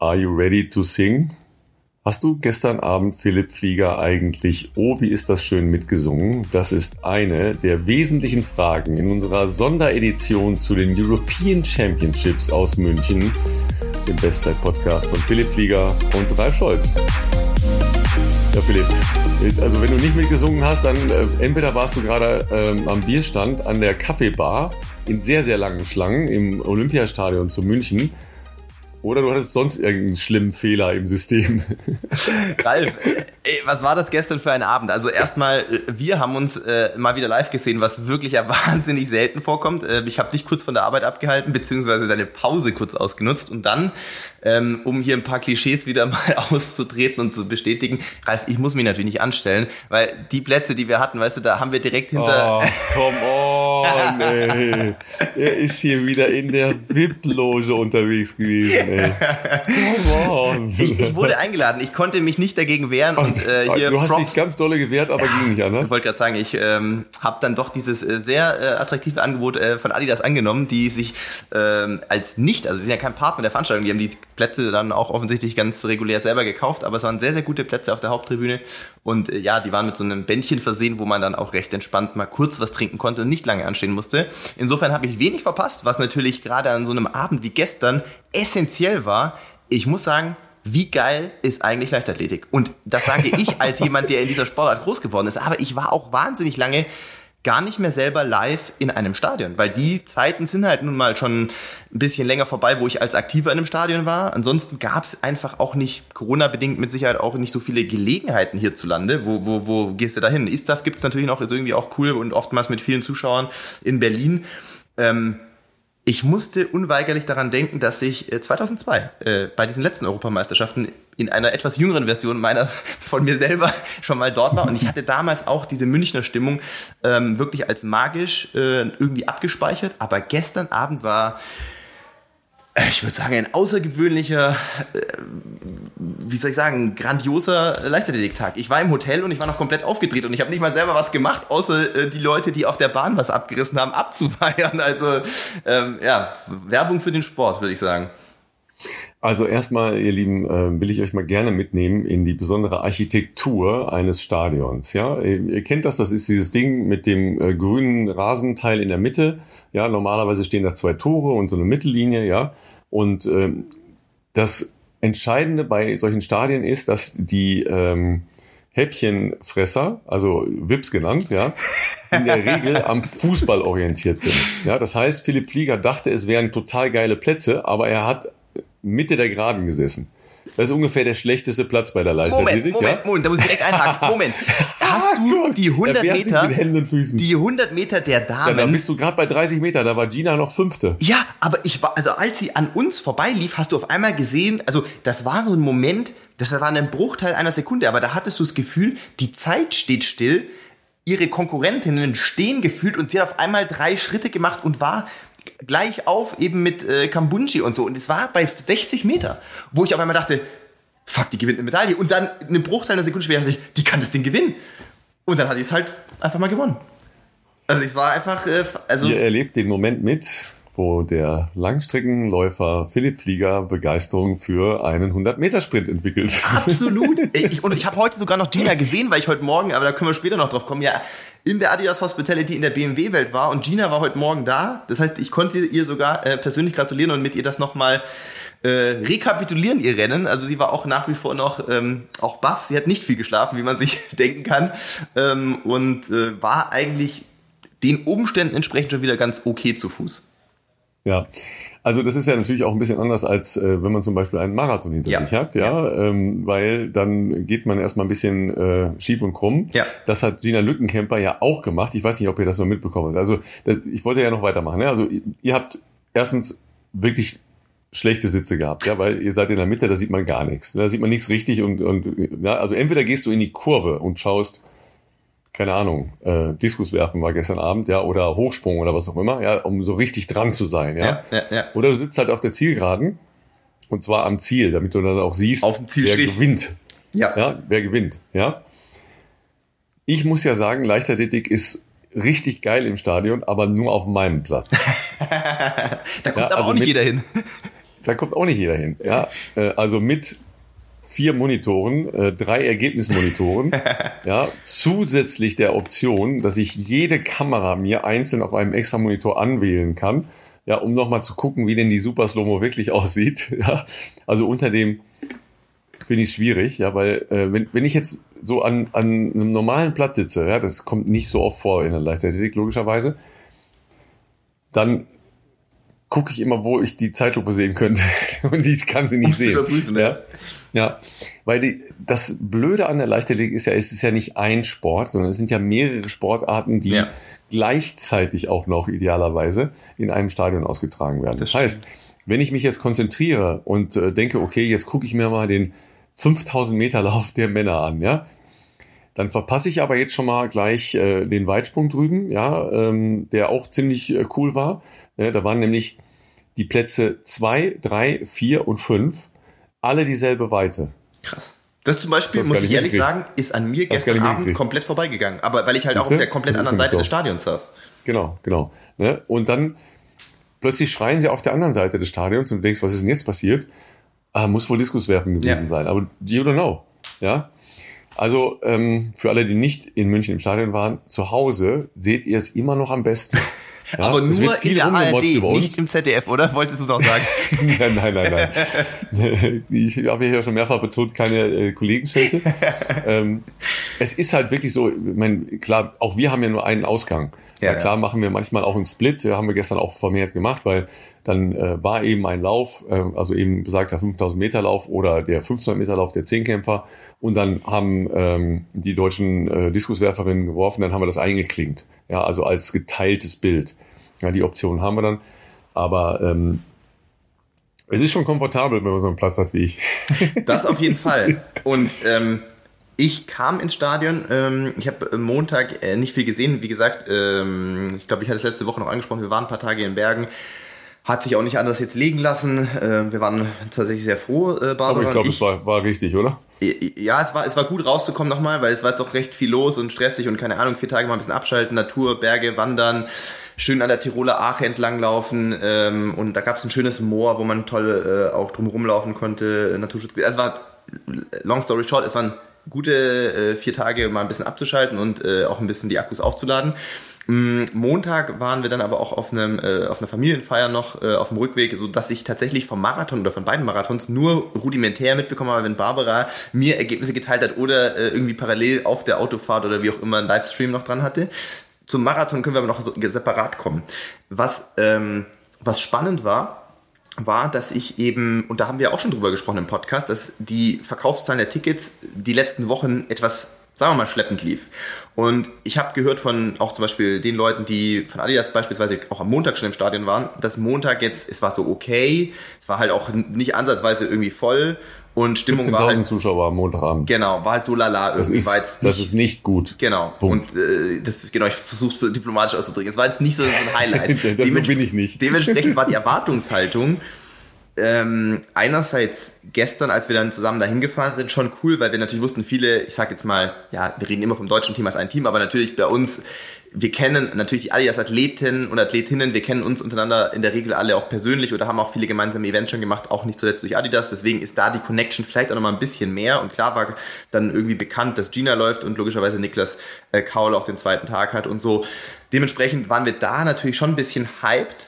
Are you ready to sing? Hast du gestern Abend Philipp Flieger eigentlich Oh, wie ist das schön mitgesungen? Das ist eine der wesentlichen Fragen in unserer Sonderedition zu den European Championships aus München, dem Bestzeit-Podcast von Philipp Flieger und Ralf Scholz. Ja, Philipp, also wenn du nicht mitgesungen hast, dann äh, entweder warst du gerade ähm, am Bierstand an der Kaffeebar in sehr, sehr langen Schlangen im Olympiastadion zu München oder du hattest sonst irgendeinen schlimmen Fehler im System. Ralf, ey, was war das gestern für ein Abend? Also erstmal, wir haben uns äh, mal wieder live gesehen, was wirklich ja wahnsinnig selten vorkommt. Äh, ich habe dich kurz von der Arbeit abgehalten, beziehungsweise deine Pause kurz ausgenutzt und dann, ähm, um hier ein paar Klischees wieder mal auszutreten und zu bestätigen, Ralf, ich muss mich natürlich nicht anstellen, weil die Plätze, die wir hatten, weißt du, da haben wir direkt hinter... Oh, come on, ey. Er ist hier wieder in der VIP-Loge unterwegs gewesen ey. Ich, ich, wurde eingeladen. Ich konnte mich nicht dagegen wehren. Und, äh, hier du hast Props. dich ganz dolle gewehrt, aber ging nicht anders. Ich wollte gerade sagen, ich ähm, habe dann doch dieses äh, sehr äh, attraktive Angebot äh, von Adidas angenommen, die sich ähm, als nicht, also sie sind ja kein Partner der Veranstaltung, die haben die Plätze dann auch offensichtlich ganz regulär selber gekauft, aber es waren sehr, sehr gute Plätze auf der Haupttribüne. Und äh, ja, die waren mit so einem Bändchen versehen, wo man dann auch recht entspannt mal kurz was trinken konnte und nicht lange anstehen musste. Insofern habe ich wenig verpasst, was natürlich gerade an so einem Abend wie gestern essentiell war. Ich muss sagen, wie geil ist eigentlich Leichtathletik? Und das sage ich als jemand, der in dieser Sportart groß geworden ist. Aber ich war auch wahnsinnig lange gar nicht mehr selber live in einem Stadion, weil die Zeiten sind halt nun mal schon ein bisschen länger vorbei, wo ich als Aktiver in einem Stadion war. Ansonsten gab es einfach auch nicht, Corona-bedingt mit Sicherheit auch nicht so viele Gelegenheiten hierzulande. Wo, wo, wo gehst du da hin? Istaf gibt es natürlich noch, ist irgendwie auch cool und oftmals mit vielen Zuschauern in Berlin. Ähm, ich musste unweigerlich daran denken, dass ich 2002 äh, äh, bei diesen letzten Europameisterschaften in einer etwas jüngeren Version meiner von mir selber schon mal dort war und ich hatte damals auch diese Münchner Stimmung ähm, wirklich als magisch äh, irgendwie abgespeichert. Aber gestern Abend war ich würde sagen, ein außergewöhnlicher, äh, wie soll ich sagen, grandioser Leichtathletiktag. Ich war im Hotel und ich war noch komplett aufgedreht und ich habe nicht mal selber was gemacht, außer äh, die Leute, die auf der Bahn was abgerissen haben, abzuweiern. Also ähm, ja, Werbung für den Sport, würde ich sagen. Also erstmal, ihr Lieben, äh, will ich euch mal gerne mitnehmen in die besondere Architektur eines Stadions. Ja, ihr kennt das, das ist dieses Ding mit dem äh, grünen Rasenteil in der Mitte. Ja, normalerweise stehen da zwei Tore und so eine Mittellinie. Ja, und ähm, das Entscheidende bei solchen Stadien ist, dass die ähm, Häppchenfresser, also Wips genannt, ja, in der Regel am Fußball orientiert sind. Ja, das heißt, Philipp Flieger dachte, es wären total geile Plätze, aber er hat Mitte der Geraden gesessen. Das ist ungefähr der schlechteste Platz bei der Leichtathletik. Moment, Moment, ja? Moment, da muss ich direkt einhaken. Moment. Hast du die 100 Meter, die 100 Meter der Damen? Ja, da bist du gerade bei 30 Meter, da war Gina noch Fünfte. Ja, aber ich war, also als sie an uns vorbeilief, hast du auf einmal gesehen, also das war so ein Moment, das war ein Bruchteil einer Sekunde, aber da hattest du das Gefühl, die Zeit steht still, ihre Konkurrentinnen stehen gefühlt und sie hat auf einmal drei Schritte gemacht und war gleich auf eben mit äh, Kambunchi und so. Und es war bei 60 Meter, wo ich auf einmal dachte, fuck, die gewinnt eine Medaille. Und dann eine Bruchteil einer Sekunde später dachte ich, die kann das Ding gewinnen. Und dann hat die es halt einfach mal gewonnen. Also ich war einfach, äh, also. Ihr erlebt den Moment mit, wo der Langstreckenläufer Philipp Flieger Begeisterung für einen 100-Meter-Sprint entwickelt. Absolut. Ich, und ich habe heute sogar noch Gina gesehen, weil ich heute Morgen, aber da können wir später noch drauf kommen, ja, in der Adidas Hospitality in der BMW-Welt war und Gina war heute Morgen da. Das heißt, ich konnte ihr sogar äh, persönlich gratulieren und mit ihr das nochmal äh, rekapitulieren, ihr Rennen. Also sie war auch nach wie vor noch ähm, auch baff. Sie hat nicht viel geschlafen, wie man sich denken kann. Ähm, und äh, war eigentlich den Umständen entsprechend schon wieder ganz okay zu Fuß. Ja, also das ist ja natürlich auch ein bisschen anders, als äh, wenn man zum Beispiel einen Marathon hinter ja. sich hat, ja, ja. Ähm, weil dann geht man erstmal ein bisschen äh, schief und krumm. Ja. Das hat Gina Lückenkämper ja auch gemacht. Ich weiß nicht, ob ihr das noch mitbekommen habt. Also das, ich wollte ja noch weitermachen. Ne? Also ihr, ihr habt erstens wirklich schlechte Sitze gehabt, ja, weil ihr seid in der Mitte, da sieht man gar nichts. Da sieht man nichts richtig und, und ja, also entweder gehst du in die Kurve und schaust keine Ahnung, äh, Diskus werfen war gestern Abend, ja, oder Hochsprung oder was auch immer, ja, um so richtig dran zu sein, ja. ja, ja, ja. Oder du sitzt halt auf der Zielgeraden und zwar am Ziel, damit du dann auch siehst, wer gewinnt. Ja. ja. Wer gewinnt, ja. Ich muss ja sagen, Leichtathletik ist richtig geil im Stadion, aber nur auf meinem Platz. da kommt ja, aber also auch nicht mit, jeder hin. da kommt auch nicht jeder hin. Ja, äh, also mit vier Monitoren, äh, drei Ergebnismonitoren, ja, zusätzlich der Option, dass ich jede Kamera mir einzeln auf einem extra Monitor anwählen kann, ja, um nochmal zu gucken, wie denn die Super Slow-Mo wirklich aussieht. Ja, also unter dem finde ich schwierig, ja, weil äh, wenn, wenn ich jetzt so an, an einem normalen Platz sitze, ja, das kommt nicht so oft vor in der Leichtathletik logischerweise, dann gucke ich immer, wo ich die Zeitlupe sehen könnte und die kann sie nicht Um's sehen. Überprüfen, ja. ja. Ja, weil die, das Blöde an der Leichtathletik ist ja, es ist ja nicht ein Sport, sondern es sind ja mehrere Sportarten, die ja. gleichzeitig auch noch idealerweise in einem Stadion ausgetragen werden. Das, das heißt, wenn ich mich jetzt konzentriere und äh, denke, okay, jetzt gucke ich mir mal den 5000 Meter Lauf der Männer an, ja, dann verpasse ich aber jetzt schon mal gleich äh, den Weitsprung drüben, ja, ähm, der auch ziemlich äh, cool war. Ja, da waren nämlich die Plätze zwei, drei, vier und fünf alle dieselbe Weite. Krass. Das zum Beispiel, das muss ich ehrlich sagen, ist an mir gestern Abend komplett vorbeigegangen. Aber weil ich halt Siehste? auch auf der komplett anderen Seite so. des Stadions saß. Genau, genau. Ne? Und dann plötzlich schreien sie auf der anderen Seite des Stadions und du denkst, was ist denn jetzt passiert? Ah, muss wohl Diskuswerfen gewesen ja. sein. Aber you don't know. Ja. Also ähm, für alle, die nicht in München im Stadion waren, zu Hause seht ihr es immer noch am besten. Ja, Aber nur in der ARD, nicht im ZDF, oder? Wolltest du noch sagen? nein, nein, nein, nein. Ich habe ja schon mehrfach betont, keine äh, Kollegenschelte. ähm, es ist halt wirklich so, ich mein, klar, auch wir haben ja nur einen Ausgang. Ja, ja, klar machen wir manchmal auch einen Split, haben wir gestern auch vermehrt gemacht, weil dann äh, war eben ein Lauf, äh, also eben besagter 5000 Meter Lauf oder der 1500 Meter Lauf der Zehnkämpfer und dann haben ähm, die deutschen äh, Diskuswerferinnen geworfen, dann haben wir das eingeklinkt, ja, also als geteiltes Bild. Ja, die Option haben wir dann, aber ähm, es ist schon komfortabel, wenn man so einen Platz hat wie ich. Das auf jeden Fall. Und ähm, ich kam ins Stadion. Ähm, ich habe Montag äh, nicht viel gesehen. Wie gesagt, ähm, ich glaube, ich hatte es letzte Woche noch angesprochen. Wir waren ein paar Tage in Bergen. Hat sich auch nicht anders jetzt legen lassen. Äh, wir waren tatsächlich sehr froh, äh, Barbara. Aber ich glaube, es war, war richtig, oder? Ja, es war, es war gut rauszukommen nochmal, weil es war doch recht viel los und stressig und keine Ahnung, vier Tage mal ein bisschen abschalten, Natur, Berge, Wandern, schön an der Tiroler Ache entlanglaufen ähm, und da gab es ein schönes Moor, wo man toll äh, auch drumherum laufen konnte, Naturschutzgebiet. Also es war, long story short, es waren gute äh, vier Tage mal ein bisschen abzuschalten und äh, auch ein bisschen die Akkus aufzuladen. Mm, Montag waren wir dann aber auch auf, einem, äh, auf einer Familienfeier noch äh, auf dem Rückweg, so dass ich tatsächlich vom Marathon oder von beiden Marathons nur rudimentär mitbekommen habe, wenn Barbara mir Ergebnisse geteilt hat oder äh, irgendwie parallel auf der Autofahrt oder wie auch immer einen Livestream noch dran hatte. Zum Marathon können wir aber noch so separat kommen. Was, ähm, was spannend war, war, dass ich eben, und da haben wir auch schon drüber gesprochen im Podcast, dass die Verkaufszahlen der Tickets die letzten Wochen etwas, sagen wir mal, schleppend lief. Und ich habe gehört von auch zum Beispiel den Leuten, die von Adidas beispielsweise auch am Montag schon im Stadion waren, dass Montag jetzt, es war so okay, es war halt auch nicht ansatzweise irgendwie voll und Stimmung war halt, Zuschauer am Montagabend. Genau, war halt so lala irgendwie. Das ist, nicht, das ist nicht gut. Genau. Punkt. Und äh, das genau, ich versuche es diplomatisch auszudrücken. Es war jetzt nicht so ein Highlight. das so bin ich nicht. Dementsprechend war die Erwartungshaltung ähm, einerseits gestern, als wir dann zusammen dahin gefahren sind, schon cool, weil wir natürlich wussten, viele, ich sag jetzt mal, ja, wir reden immer vom deutschen Team als ein Team, aber natürlich bei uns, wir kennen natürlich alle als Athleten und Athletinnen, wir kennen uns untereinander in der Regel alle auch persönlich oder haben auch viele gemeinsame Events schon gemacht, auch nicht zuletzt durch Adidas, deswegen ist da die Connection vielleicht auch nochmal ein bisschen mehr. Und klar war dann irgendwie bekannt, dass Gina läuft und logischerweise Niklas äh, Kaul auch den zweiten Tag hat und so. Dementsprechend waren wir da natürlich schon ein bisschen hyped,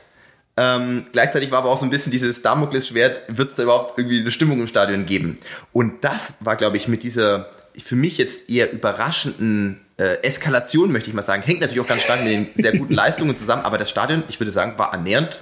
ähm, gleichzeitig war aber auch so ein bisschen dieses Damoklesschwert, wird es da überhaupt irgendwie eine Stimmung im Stadion geben? Und das war, glaube ich, mit dieser für mich jetzt eher überraschenden äh, Eskalation, möchte ich mal sagen, hängt natürlich auch ganz stark mit den sehr guten Leistungen zusammen, aber das Stadion, ich würde sagen, war annähernd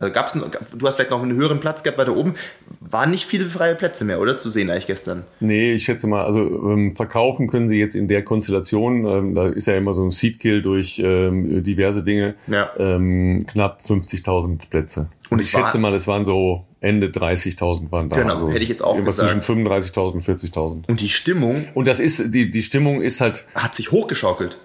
also gab's du hast vielleicht noch einen höheren Platz gehabt weiter oben. Waren nicht viele freie Plätze mehr, oder? Zu sehen eigentlich gestern. Nee, ich schätze mal, also ähm, verkaufen können sie jetzt in der Konstellation, ähm, da ist ja immer so ein Seedkill durch ähm, diverse Dinge, ja. ähm, knapp 50.000 Plätze. Und ich schätze mal, es waren so Ende 30.000 waren da. Genau, also hätte ich jetzt auch gesagt. Zwischen 35.000 und 40.000. Und die Stimmung? Und das ist, die, die Stimmung ist halt... Hat sich hochgeschaukelt.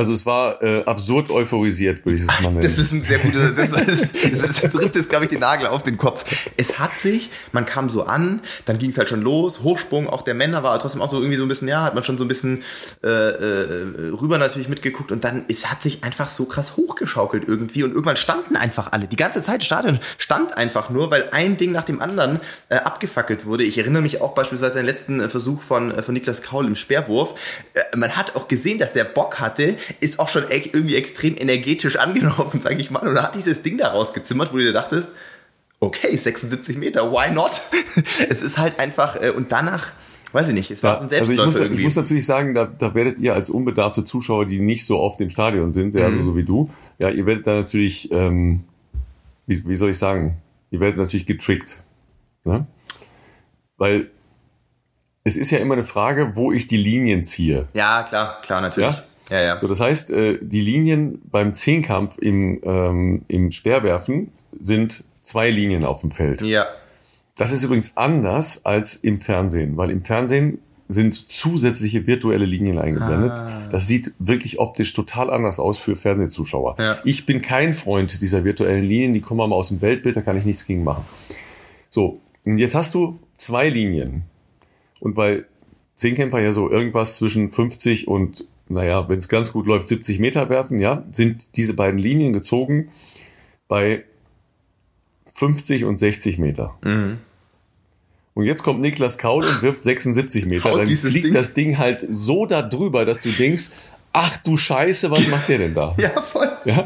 Also es war äh, absurd euphorisiert, würde ich es mal nennen. Das ist ein sehr guter, das, das, das, trifft jetzt, glaube ich, den Nagel auf den Kopf. Es hat sich, man kam so an, dann ging es halt schon los, Hochsprung, auch der Männer war trotzdem auch so irgendwie so ein bisschen, ja, hat man schon so ein bisschen äh, äh, rüber natürlich mitgeguckt und dann, es hat sich einfach so krass hochgeschaukelt irgendwie und irgendwann standen einfach alle. Die ganze Zeit Stadion stand einfach nur, weil ein Ding nach dem anderen äh, abgefackelt wurde. Ich erinnere mich auch beispielsweise an den letzten Versuch von, äh, von Niklas Kaul im Speerwurf. Äh, man hat auch gesehen, dass der Bock hatte, ist auch schon irgendwie extrem energetisch angelaufen, sage ich mal, und hat dieses Ding da rausgezimmert, wo du dir dachtest, okay, 76 Meter, why not? es ist halt einfach, äh, und danach, weiß ich nicht, es war ja, so ein Selbstläufer also ich muss, ich muss natürlich sagen, da, da werdet ihr als unbedarfte Zuschauer, die nicht so oft im Stadion sind, also mhm. so wie du, ja, ihr werdet da natürlich, ähm, wie, wie soll ich sagen, ihr werdet natürlich getrickt. Ne? Weil es ist ja immer eine Frage, wo ich die Linien ziehe. Ja, klar, klar, natürlich. Ja? Ja, ja. So, das heißt, äh, die Linien beim Zehnkampf im, ähm, im Speerwerfen sind zwei Linien auf dem Feld. Ja. Das ist übrigens anders als im Fernsehen, weil im Fernsehen sind zusätzliche virtuelle Linien eingeblendet. Ah. Das sieht wirklich optisch total anders aus für Fernsehzuschauer. Ja. Ich bin kein Freund dieser virtuellen Linien, die kommen mal aus dem Weltbild, da kann ich nichts gegen machen. So, und jetzt hast du zwei Linien. Und weil Zehnkämpfer ja so irgendwas zwischen 50 und naja, wenn es ganz gut läuft, 70 Meter werfen, ja, sind diese beiden Linien gezogen bei 50 und 60 Meter. Mhm. Und jetzt kommt Niklas Kaul und wirft 76 Meter. Dann fliegt Ding? das Ding halt so da drüber, dass du denkst, ach du Scheiße, was macht der denn da? ja, voll. Ja?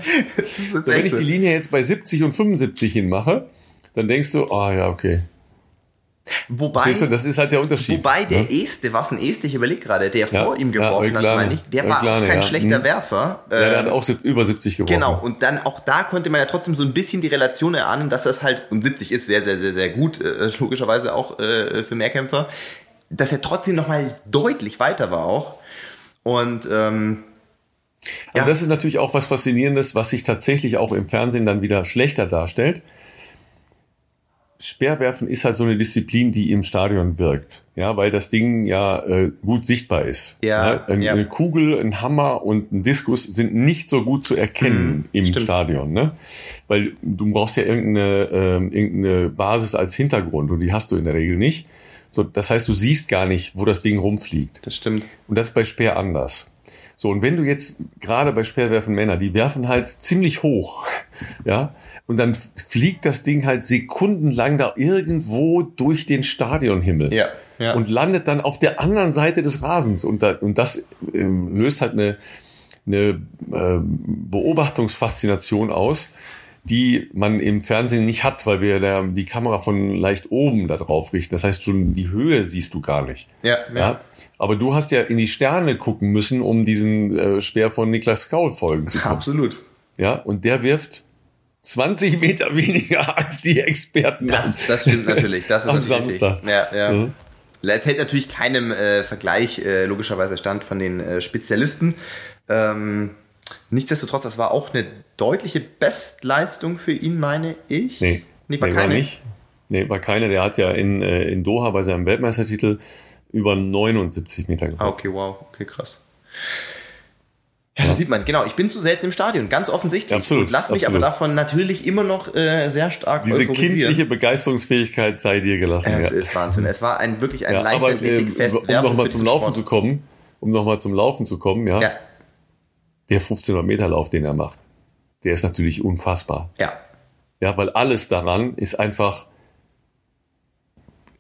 So, wenn ich die Linie jetzt bei 70 und 75 hinmache, dann denkst du, ah oh, ja, okay. Wobei, du, das ist halt der Unterschied. Wobei der ja? Este, Waffen-Este, ich überlege gerade, der ja, vor ihm geworfen ja, hat, meine ich, der war auch kein schlechter hm. Werfer. Ja, der hat ähm, auch über 70 geworfen. Genau, und dann auch da konnte man ja trotzdem so ein bisschen die Relation erahnen, dass das halt, und 70 ist sehr, sehr, sehr, sehr gut, äh, logischerweise auch äh, für Mehrkämpfer, dass er trotzdem nochmal deutlich weiter war auch. Und ähm, also ja. das ist natürlich auch was Faszinierendes, was sich tatsächlich auch im Fernsehen dann wieder schlechter darstellt. Speerwerfen ist halt so eine Disziplin, die im Stadion wirkt, ja, weil das Ding ja äh, gut sichtbar ist. Ja, ja, eine, ja. eine Kugel, ein Hammer und ein Diskus sind nicht so gut zu erkennen mhm, im stimmt. Stadion, ne? Weil du brauchst ja irgendeine, äh, irgendeine Basis als Hintergrund und die hast du in der Regel nicht. So, das heißt, du siehst gar nicht, wo das Ding rumfliegt. Das stimmt. Und das ist bei Speer anders. So, und wenn du jetzt gerade bei Speerwerfen Männer, die werfen halt ziemlich hoch, ja, und dann fliegt das Ding halt sekundenlang da irgendwo durch den Stadionhimmel. Ja, ja. Und landet dann auf der anderen Seite des Rasens. Und, da, und das ähm, löst halt eine, eine äh, Beobachtungsfaszination aus, die man im Fernsehen nicht hat, weil wir da die Kamera von leicht oben da drauf richten. Das heißt, schon die Höhe siehst du gar nicht. Ja, ja. ja? Aber du hast ja in die Sterne gucken müssen, um diesen äh, Speer von Niklas Kaul folgen zu können. Absolut. Ja, und der wirft 20 Meter weniger als die Experten. Das, das stimmt natürlich. Das ist am natürlich Samstag. Ja, ja. Mhm. Es hält natürlich keinem äh, Vergleich äh, logischerweise stand von den äh, Spezialisten. Ähm, nichtsdestotrotz, das war auch eine deutliche Bestleistung für ihn, meine ich. Nee, nee, war, nee, war nicht. Nee, war keine. Der hat ja in, äh, in Doha bei seinem Weltmeistertitel über 79 Meter. Ah, okay, wow. Okay, krass. Ja, das sieht man, genau. Ich bin zu selten im Stadion, ganz offensichtlich. Absolut. Und lass mich absolut. aber davon natürlich immer noch äh, sehr stark Diese kindliche Begeisterungsfähigkeit sei dir gelassen. Es ja. ist Wahnsinn. Es war ein wirklich ein ja, Leichtathletikfest. Äh, um nochmal zum Laufen Sport. zu kommen, um nochmal zum Laufen zu kommen, ja. ja. Der 1500 Meter Lauf, den er macht, der ist natürlich unfassbar. Ja. Ja, weil alles daran ist einfach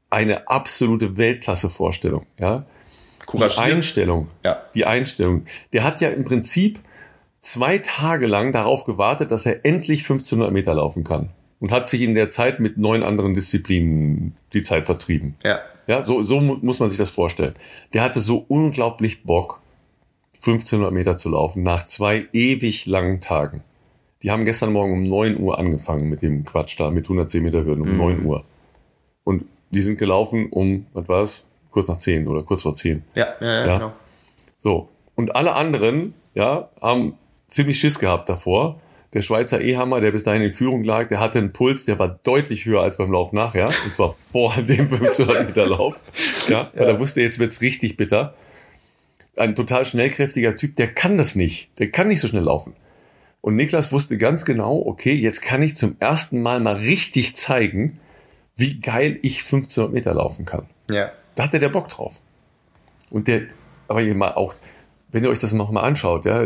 eine absolute Weltklasse-Vorstellung, ja. Die Einstellung. Ja. Die Einstellung. Der hat ja im Prinzip zwei Tage lang darauf gewartet, dass er endlich 1500 Meter laufen kann. Und hat sich in der Zeit mit neun anderen Disziplinen die Zeit vertrieben. Ja. Ja, so, so muss man sich das vorstellen. Der hatte so unglaublich Bock, 1500 Meter zu laufen, nach zwei ewig langen Tagen. Die haben gestern Morgen um 9 Uhr angefangen mit dem Quatsch da, mit 110 Meter Hürden, um mhm. 9 Uhr. Und die sind gelaufen um, was war's? Kurz nach zehn oder kurz vor zehn. Ja, ja, ja, ja. genau. So. Und alle anderen, ja, haben ziemlich Schiss gehabt davor. Der Schweizer Ehammer, der bis dahin in Führung lag, der hatte einen Puls, der war deutlich höher als beim Lauf nachher. Und zwar vor dem 1500 Meter Lauf. Ja, weil er wusste, jetzt wird's richtig bitter. ein total schnellkräftiger Typ, der kann das nicht. Der kann nicht so schnell laufen. Und Niklas wusste ganz genau, okay, jetzt kann ich zum ersten Mal mal richtig zeigen, wie geil ich 1500 Meter laufen kann. Ja. Da hatte der Bock drauf. Und der, aber mal auch, wenn ihr euch das nochmal anschaut, ja,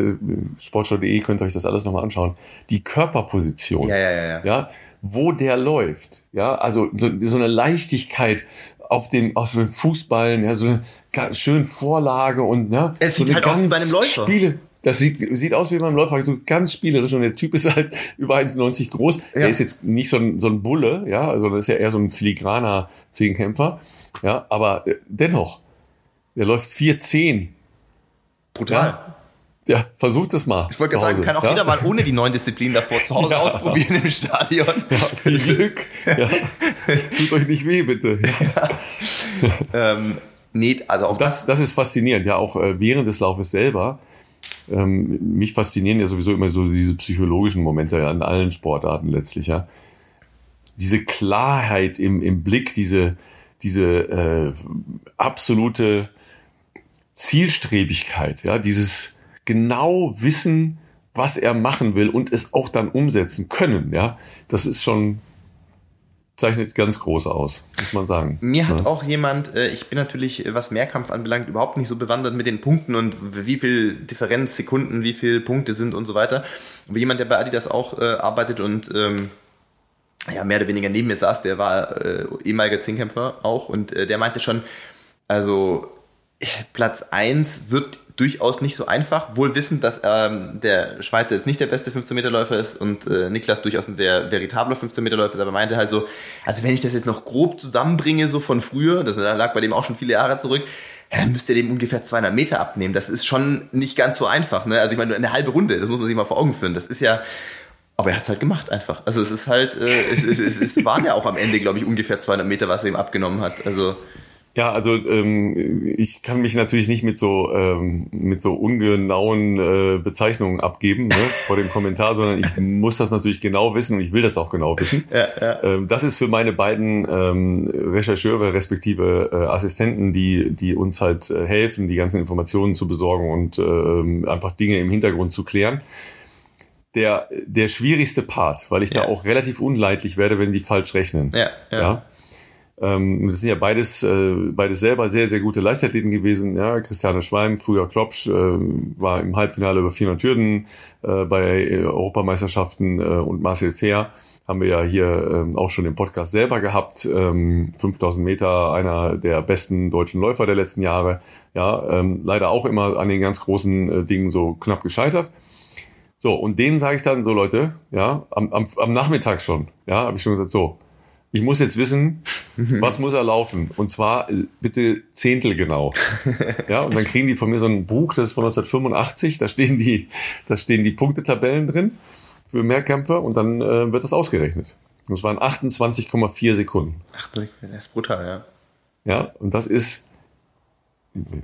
sportschau.de könnt ihr euch das alles nochmal anschauen, die Körperposition, ja, ja, ja, ja. wo der läuft, ja, also so, so eine Leichtigkeit auf dem, aus den Fußballen, ja, so eine schöne Vorlage und, ja, es sieht so halt aus wie bei einem Läufer. Spiele, das sieht, sieht aus wie beim Läufer, so ganz spielerisch und der Typ ist halt über 1,90 groß. Ja. Er ist jetzt nicht so ein, so ein Bulle, ja, also das ist ja eher so ein filigraner Zehnkämpfer, ja, aber äh, dennoch, der läuft 4,10. Brutal. Ja. Ja, versucht es mal. Ich wollte gerade sagen, kann auch ja? jeder mal ohne die neuen Disziplinen davor zu Hause ja. ausprobieren im Stadion. Ja, viel Glück. Ja. Tut euch nicht weh, bitte. Ja. ähm, nee, also auch das, das ist faszinierend, ja, auch äh, während des Laufes selber ähm, mich faszinieren ja sowieso immer so diese psychologischen Momente ja in allen Sportarten letztlich, ja. Diese Klarheit im, im Blick, diese, diese äh, absolute Zielstrebigkeit, ja, dieses genau wissen, was er machen will und es auch dann umsetzen können, ja, das ist schon zeichnet ganz groß aus, muss man sagen. Mir hat ja. auch jemand, äh, ich bin natürlich, äh, was Mehrkampf anbelangt, überhaupt nicht so bewandert mit den Punkten und wie viel Differenz, Sekunden, wie viele Punkte sind und so weiter. Aber jemand, der bei Adidas auch äh, arbeitet und ähm, ja, mehr oder weniger neben mir saß, der war äh, ehemaliger Zehnkämpfer auch und äh, der meinte schon, also Platz 1 wird durchaus nicht so einfach, wohl wissend, dass ähm, der Schweizer jetzt nicht der beste 15-Meter-Läufer ist und äh, Niklas durchaus ein sehr veritabler 15-Meter-Läufer ist, aber meinte halt so, also wenn ich das jetzt noch grob zusammenbringe, so von früher, das lag bei dem auch schon viele Jahre zurück, dann müsste er dem ungefähr 200 Meter abnehmen. Das ist schon nicht ganz so einfach. Ne? Also ich meine, eine halbe Runde, das muss man sich mal vor Augen führen. Das ist ja, aber er hat es halt gemacht einfach. Also es ist halt, äh, es, es, es, es waren ja auch am Ende, glaube ich, ungefähr 200 Meter, was er ihm abgenommen hat. Also ja, also ähm, ich kann mich natürlich nicht mit so ähm, mit so ungenauen äh, Bezeichnungen abgeben ne, vor dem Kommentar, sondern ich muss das natürlich genau wissen und ich will das auch genau wissen. Ja, ja. Ähm, das ist für meine beiden ähm, Rechercheure respektive äh, Assistenten, die die uns halt äh, helfen, die ganzen Informationen zu besorgen und äh, einfach Dinge im Hintergrund zu klären. Der der schwierigste Part, weil ich ja. da auch relativ unleidlich werde, wenn die falsch rechnen. Ja. ja. ja? Ähm, das sind ja beides, äh, beides selber sehr, sehr gute Leichtathleten gewesen. Ja, Christiane Schweim, früher Klopsch, äh, war im Halbfinale über 400 Hürden äh, bei äh, Europameisterschaften äh, und Marcel Fair haben wir ja hier ähm, auch schon im Podcast selber gehabt. Ähm, 5000 Meter, einer der besten deutschen Läufer der letzten Jahre. Ja, ähm, leider auch immer an den ganz großen äh, Dingen so knapp gescheitert. So, und denen sage ich dann so, Leute, ja, am, am, am Nachmittag schon, ja, habe ich schon gesagt, so, ich muss jetzt wissen, was muss er laufen? Und zwar äh, bitte Zehntel genau. Ja, und dann kriegen die von mir so ein Buch, das ist von 1985, da stehen die, da stehen die Punktetabellen drin für Mehrkämpfer und dann äh, wird das ausgerechnet. Das waren 28,4 Sekunden. Ach, das ist brutal, ja. Ja, und das ist,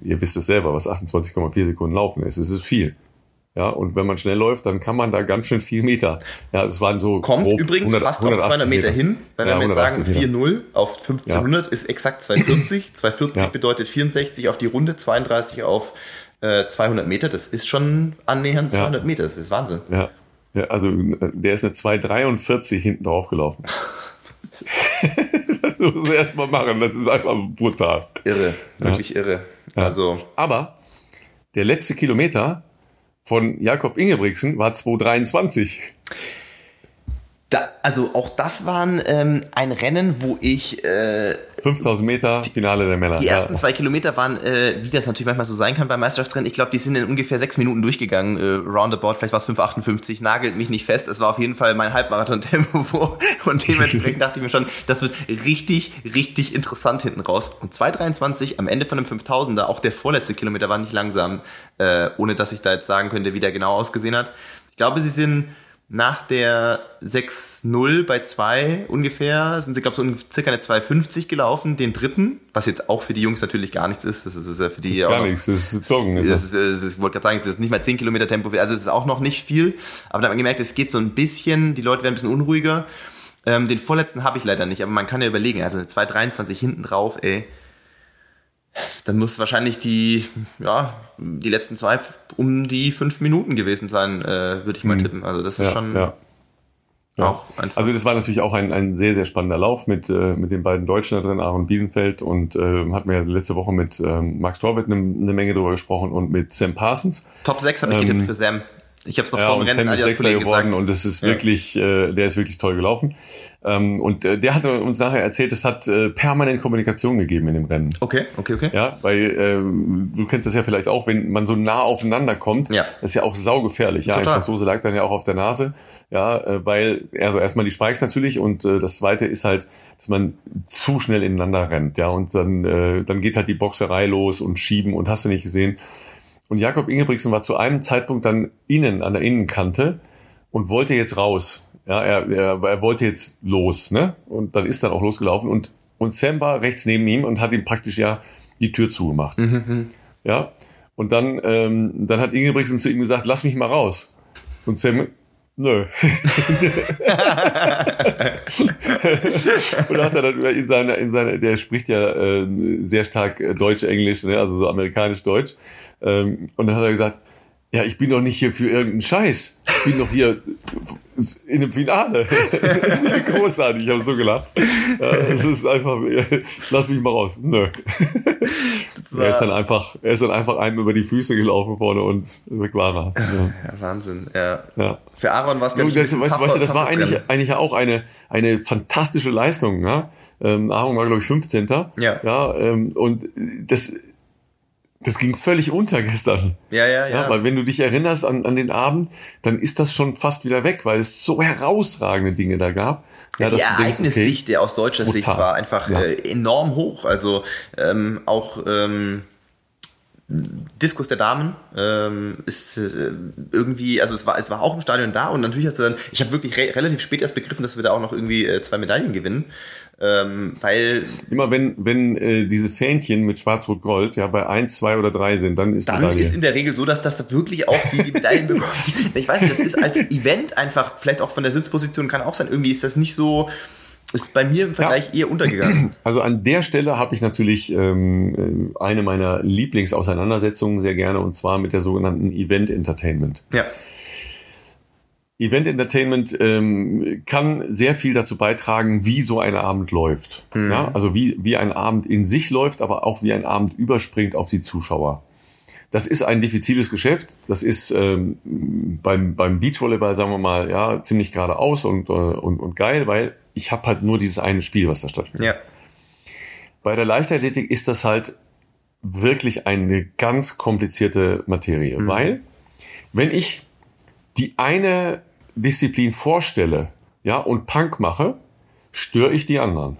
ihr wisst es selber, was 28,4 Sekunden laufen ist. Es ist viel. Ja, und wenn man schnell läuft, dann kann man da ganz schön viel Meter. Ja, es waren so. Kommt übrigens 100, fast auf 200 Meter, Meter hin. Wenn ja, wir jetzt sagen 4-0 auf 1500 ja. ist exakt 240. 240 ja. bedeutet 64 auf die Runde, 32 auf äh, 200 Meter. Das ist schon annähernd 200 Meter. Das ist Wahnsinn. Ja. ja, also der ist eine 243 hinten drauf gelaufen. das muss er erstmal machen. Das ist einfach brutal. Irre, wirklich irre. Also. Aber der letzte Kilometer von Jakob Ingebrigtsen war 223. Da, also auch das waren ähm, ein Rennen, wo ich äh, 5000 Meter Finale der Männer. Die ersten ja. zwei Kilometer waren, äh, wie das natürlich manchmal so sein kann bei Meisterschaftsrennen. Ich glaube, die sind in ungefähr sechs Minuten durchgegangen, äh, roundabout. Vielleicht war es 5,58. Nagelt mich nicht fest. Es war auf jeden Fall mein Halbmarathon-Tempo und dementsprechend dachte ich mir schon, das wird richtig, richtig interessant hinten raus. Und 2,23 am Ende von einem 5000er, auch der vorletzte Kilometer war nicht langsam, äh, ohne dass ich da jetzt sagen könnte, wie der genau ausgesehen hat. Ich glaube, sie sind nach der 6-0 bei 2 ungefähr sind sie, glaube ich, so circa eine 2,50 gelaufen, den dritten, was jetzt auch für die Jungs natürlich gar nichts ist. Das ist ja für die das ist gar noch, nichts, das ist Joggen. Ist das ist, das ich wollte gerade sagen, es ist nicht mal 10 Kilometer Tempo, also es ist auch noch nicht viel, aber dann hat man gemerkt, es geht so ein bisschen, die Leute werden ein bisschen unruhiger. Ähm, den vorletzten habe ich leider nicht, aber man kann ja überlegen, also eine 2,23 hinten drauf, ey, Dann muss wahrscheinlich die, ja, die letzten zwei um die fünf Minuten gewesen sein, äh, würde ich mal mhm. tippen. Also das ist ja, schon ja. Ja. Auch einfach. Also das war natürlich auch ein, ein sehr, sehr spannender Lauf mit, äh, mit den beiden Deutschen da drin, Aaron Bielenfeld und äh, hatten wir ja letzte Woche mit ähm, Max Torwitt eine, eine Menge darüber gesprochen und mit Sam Parsons. Top 6 habe ich ähm, getippt für Sam. Ich habe es noch ja, vor dem Rennen Sam ist Sechster geworden gesagt. und das ist wirklich, äh, der ist wirklich toll gelaufen. Ähm, und äh, der hat uns nachher erzählt, es hat äh, permanent Kommunikation gegeben in dem Rennen. Okay, okay, okay. Ja, weil äh, du kennst das ja vielleicht auch, wenn man so nah aufeinander kommt, ja. das ist ja auch saugefährlich. Ja, Total. ein Franzose lag dann ja auch auf der Nase. Ja, äh, weil, also erstmal die Spikes natürlich und äh, das zweite ist halt, dass man zu schnell ineinander rennt. Ja, und dann, äh, dann geht halt die Boxerei los und schieben und hast du nicht gesehen. Und Jakob Ingebrigtsen war zu einem Zeitpunkt dann innen, an der Innenkante und wollte jetzt raus. Ja, er, er, er wollte jetzt los, ne? Und dann ist dann auch losgelaufen und, und Sam war rechts neben ihm und hat ihm praktisch ja die Tür zugemacht. Mhm. mhm. Ja. Und dann, ähm, dann hat Ingebrigtsen zu ihm gesagt, lass mich mal raus. Und Sam, Nö. und hat er dann in seiner, in seiner, der spricht ja äh, sehr stark Deutsch-Englisch, ne? also so amerikanisch-Deutsch. Ähm, und dann hat er gesagt, ja, ich bin doch nicht hier für irgendeinen Scheiß. Ich bin doch hier in dem Finale. Großartig, ich habe so gelacht. Es ist einfach, lass mich mal raus. Nö. Er ist dann einfach, er ist dann einfach einem über die Füße gelaufen vorne und weg war er. Ja, ja Wahnsinn. Ja. ja. Für Aaron war es ganz das, weißt, weißt du, das war eigentlich, eigentlich auch eine, eine fantastische Leistung. Ja? Ähm, Aaron war, glaube ich, 15. Ja. ja ähm, und das, das ging völlig unter gestern. Ja, ja, ja, ja. Weil wenn du dich erinnerst an, an den Abend, dann ist das schon fast wieder weg, weil es so herausragende Dinge da gab. Ja, die Ereignisdichte okay, aus deutscher brutal. Sicht war einfach ja. äh, enorm hoch. Also ähm, auch ähm, Diskus der Damen ähm, ist äh, irgendwie, also es war, es war auch im Stadion da und natürlich hast du dann, ich habe wirklich re relativ spät erst begriffen, dass wir da auch noch irgendwie äh, zwei Medaillen gewinnen. Ähm, weil immer wenn wenn äh, diese Fähnchen mit Schwarz-Rot-Gold ja bei eins, zwei oder drei sind, dann ist dann Medaille. ist in der Regel so, dass das wirklich auch die, die Medaillen bekommen. Ich weiß nicht, das ist als Event einfach vielleicht auch von der Sitzposition kann auch sein. Irgendwie ist das nicht so ist bei mir im Vergleich ja. eher untergegangen. Also an der Stelle habe ich natürlich ähm, äh, eine meiner Lieblingsauseinandersetzungen sehr gerne und zwar mit der sogenannten Event Entertainment. Ja. Event Entertainment ähm, kann sehr viel dazu beitragen, wie so ein Abend läuft. Mhm. Ja, also wie, wie ein Abend in sich läuft, aber auch wie ein Abend überspringt auf die Zuschauer. Das ist ein diffiziles Geschäft. Das ist ähm, beim, beim Beachvolleyball, sagen wir mal, ja, ziemlich geradeaus und, äh, und, und geil, weil ich habe halt nur dieses eine Spiel, was da stattfindet. Ja. Bei der Leichtathletik ist das halt wirklich eine ganz komplizierte Materie, mhm. weil wenn ich die eine Disziplin vorstelle, ja, und Punk mache, störe ich die anderen.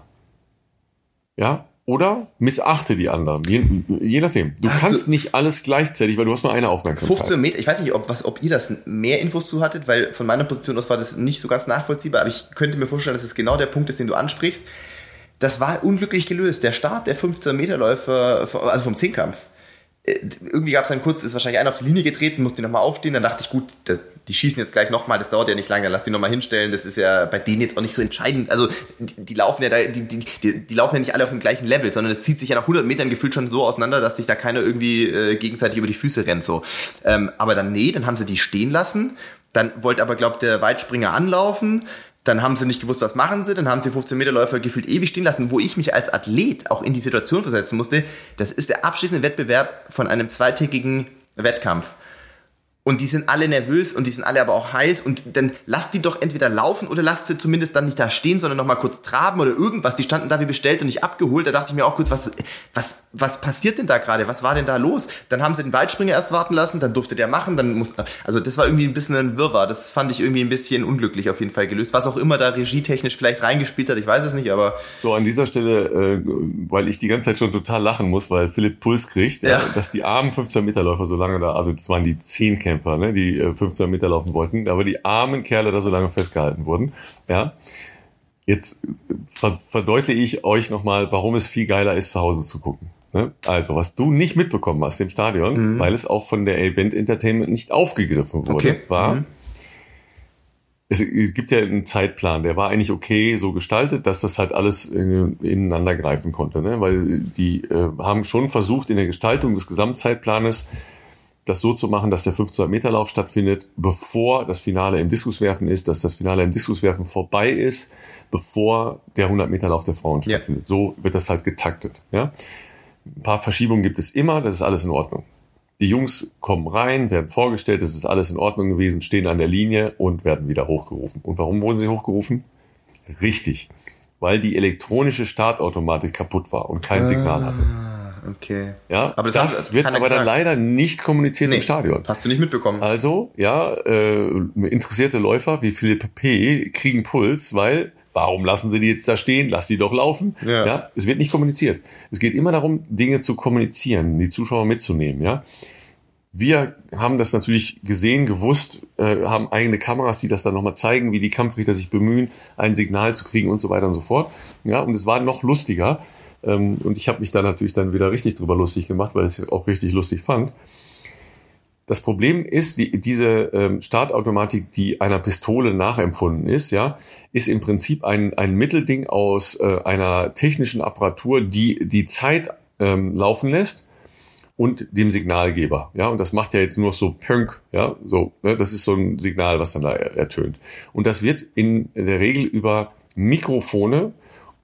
Ja, oder missachte die anderen. Je, je nachdem. Du Hast kannst du nicht alles gleichzeitig, weil du hast nur eine Aufmerksamkeit. 15 Meter, ich weiß nicht, ob, was, ob ihr das mehr Infos zu hattet, weil von meiner Position aus war das nicht so ganz nachvollziehbar, aber ich könnte mir vorstellen, dass es genau der Punkt ist, den du ansprichst. Das war unglücklich gelöst. Der Start der 15 Meter Läufer, also vom Zehnkampf, äh, irgendwie gab es dann kurz, ist wahrscheinlich einer auf die Linie getreten, musste nochmal aufstehen, dann dachte ich, gut, das, die schießen jetzt gleich nochmal, das dauert ja nicht lange, lass die nochmal hinstellen, das ist ja bei denen jetzt auch nicht so entscheidend, also die, die laufen ja da, die, die, die, die, laufen ja nicht alle auf dem gleichen Level, sondern es zieht sich ja nach 100 Metern gefühlt schon so auseinander, dass sich da keiner irgendwie äh, gegenseitig über die Füße rennt, so. Ähm, aber dann, nee, dann haben sie die stehen lassen, dann wollte aber, glaubt der Weitspringer anlaufen, dann haben sie nicht gewusst, was machen sie, dann haben sie 15 Meter Läufer gefühlt ewig stehen lassen, wo ich mich als Athlet auch in die Situation versetzen musste. Das ist der abschließende Wettbewerb von einem zweitägigen Wettkampf und die sind alle nervös und die sind alle aber auch heiß und dann lasst die doch entweder laufen oder lasst sie zumindest dann nicht da stehen, sondern noch mal kurz traben oder irgendwas. Die standen da wie bestellt und nicht abgeholt. Da dachte ich mir auch kurz, was, was, was passiert denn da gerade? Was war denn da los? Dann haben sie den Weitspringer erst warten lassen, dann durfte der machen, dann musste, also das war irgendwie ein bisschen ein Wirrwarr. Das fand ich irgendwie ein bisschen unglücklich auf jeden Fall gelöst. Was auch immer da regietechnisch vielleicht reingespielt hat, ich weiß es nicht, aber. So, an dieser Stelle, äh, weil ich die ganze Zeit schon total lachen muss, weil Philipp Puls kriegt, ja. Dass die armen 15 Meter Läufer so lange da, also das waren die 10 Kämpfer, Kämpfer, ne, die 15 äh, Meter laufen wollten, aber die armen Kerle da so lange festgehalten wurden. Ja. Jetzt äh, ver verdeutliche ich euch nochmal, warum es viel geiler ist, zu Hause zu gucken. Ne? Also, was du nicht mitbekommen hast im Stadion, mhm. weil es auch von der Event Entertainment nicht aufgegriffen wurde, okay. war, mhm. es gibt ja einen Zeitplan, der war eigentlich okay so gestaltet, dass das halt alles ineinander greifen konnte, ne? weil die äh, haben schon versucht in der Gestaltung des Gesamtzeitplanes das so zu machen, dass der 1500 Meter Lauf stattfindet, bevor das Finale im Diskuswerfen ist, dass das Finale im Diskuswerfen vorbei ist, bevor der 100 Meter Lauf der Frauen stattfindet. Ja. So wird das halt getaktet. Ja? Ein paar Verschiebungen gibt es immer, das ist alles in Ordnung. Die Jungs kommen rein, werden vorgestellt, es ist alles in Ordnung gewesen, stehen an der Linie und werden wieder hochgerufen. Und warum wurden sie hochgerufen? Richtig, weil die elektronische Startautomatik kaputt war und kein Signal hatte. Okay. Ja, aber das, das wird aber dann leider nicht kommuniziert nee, im Stadion. Hast du nicht mitbekommen? Also, ja, äh, interessierte Läufer wie Philipp P. kriegen Puls, weil Warum lassen Sie die jetzt da stehen? Lass die doch laufen. Ja. ja. es wird nicht kommuniziert. Es geht immer darum, Dinge zu kommunizieren, die Zuschauer mitzunehmen. Ja, wir haben das natürlich gesehen, gewusst, äh, haben eigene Kameras, die das dann nochmal zeigen, wie die Kampfrichter sich bemühen, ein Signal zu kriegen und so weiter und so fort. Ja, und es war noch lustiger. Ähm, und ich habe mich da natürlich dann wieder richtig drüber lustig gemacht, weil ich es auch richtig lustig fand. Das Problem ist, die, diese ähm, Startautomatik, die einer Pistole nachempfunden ist, ja, ist im Prinzip ein, ein Mittelding aus äh, einer technischen Apparatur, die die Zeit ähm, laufen lässt und dem Signalgeber. Ja, und das macht ja jetzt nur so Punk, ja, so, ne, das ist so ein Signal, was dann da ertönt. Und das wird in der Regel über Mikrofone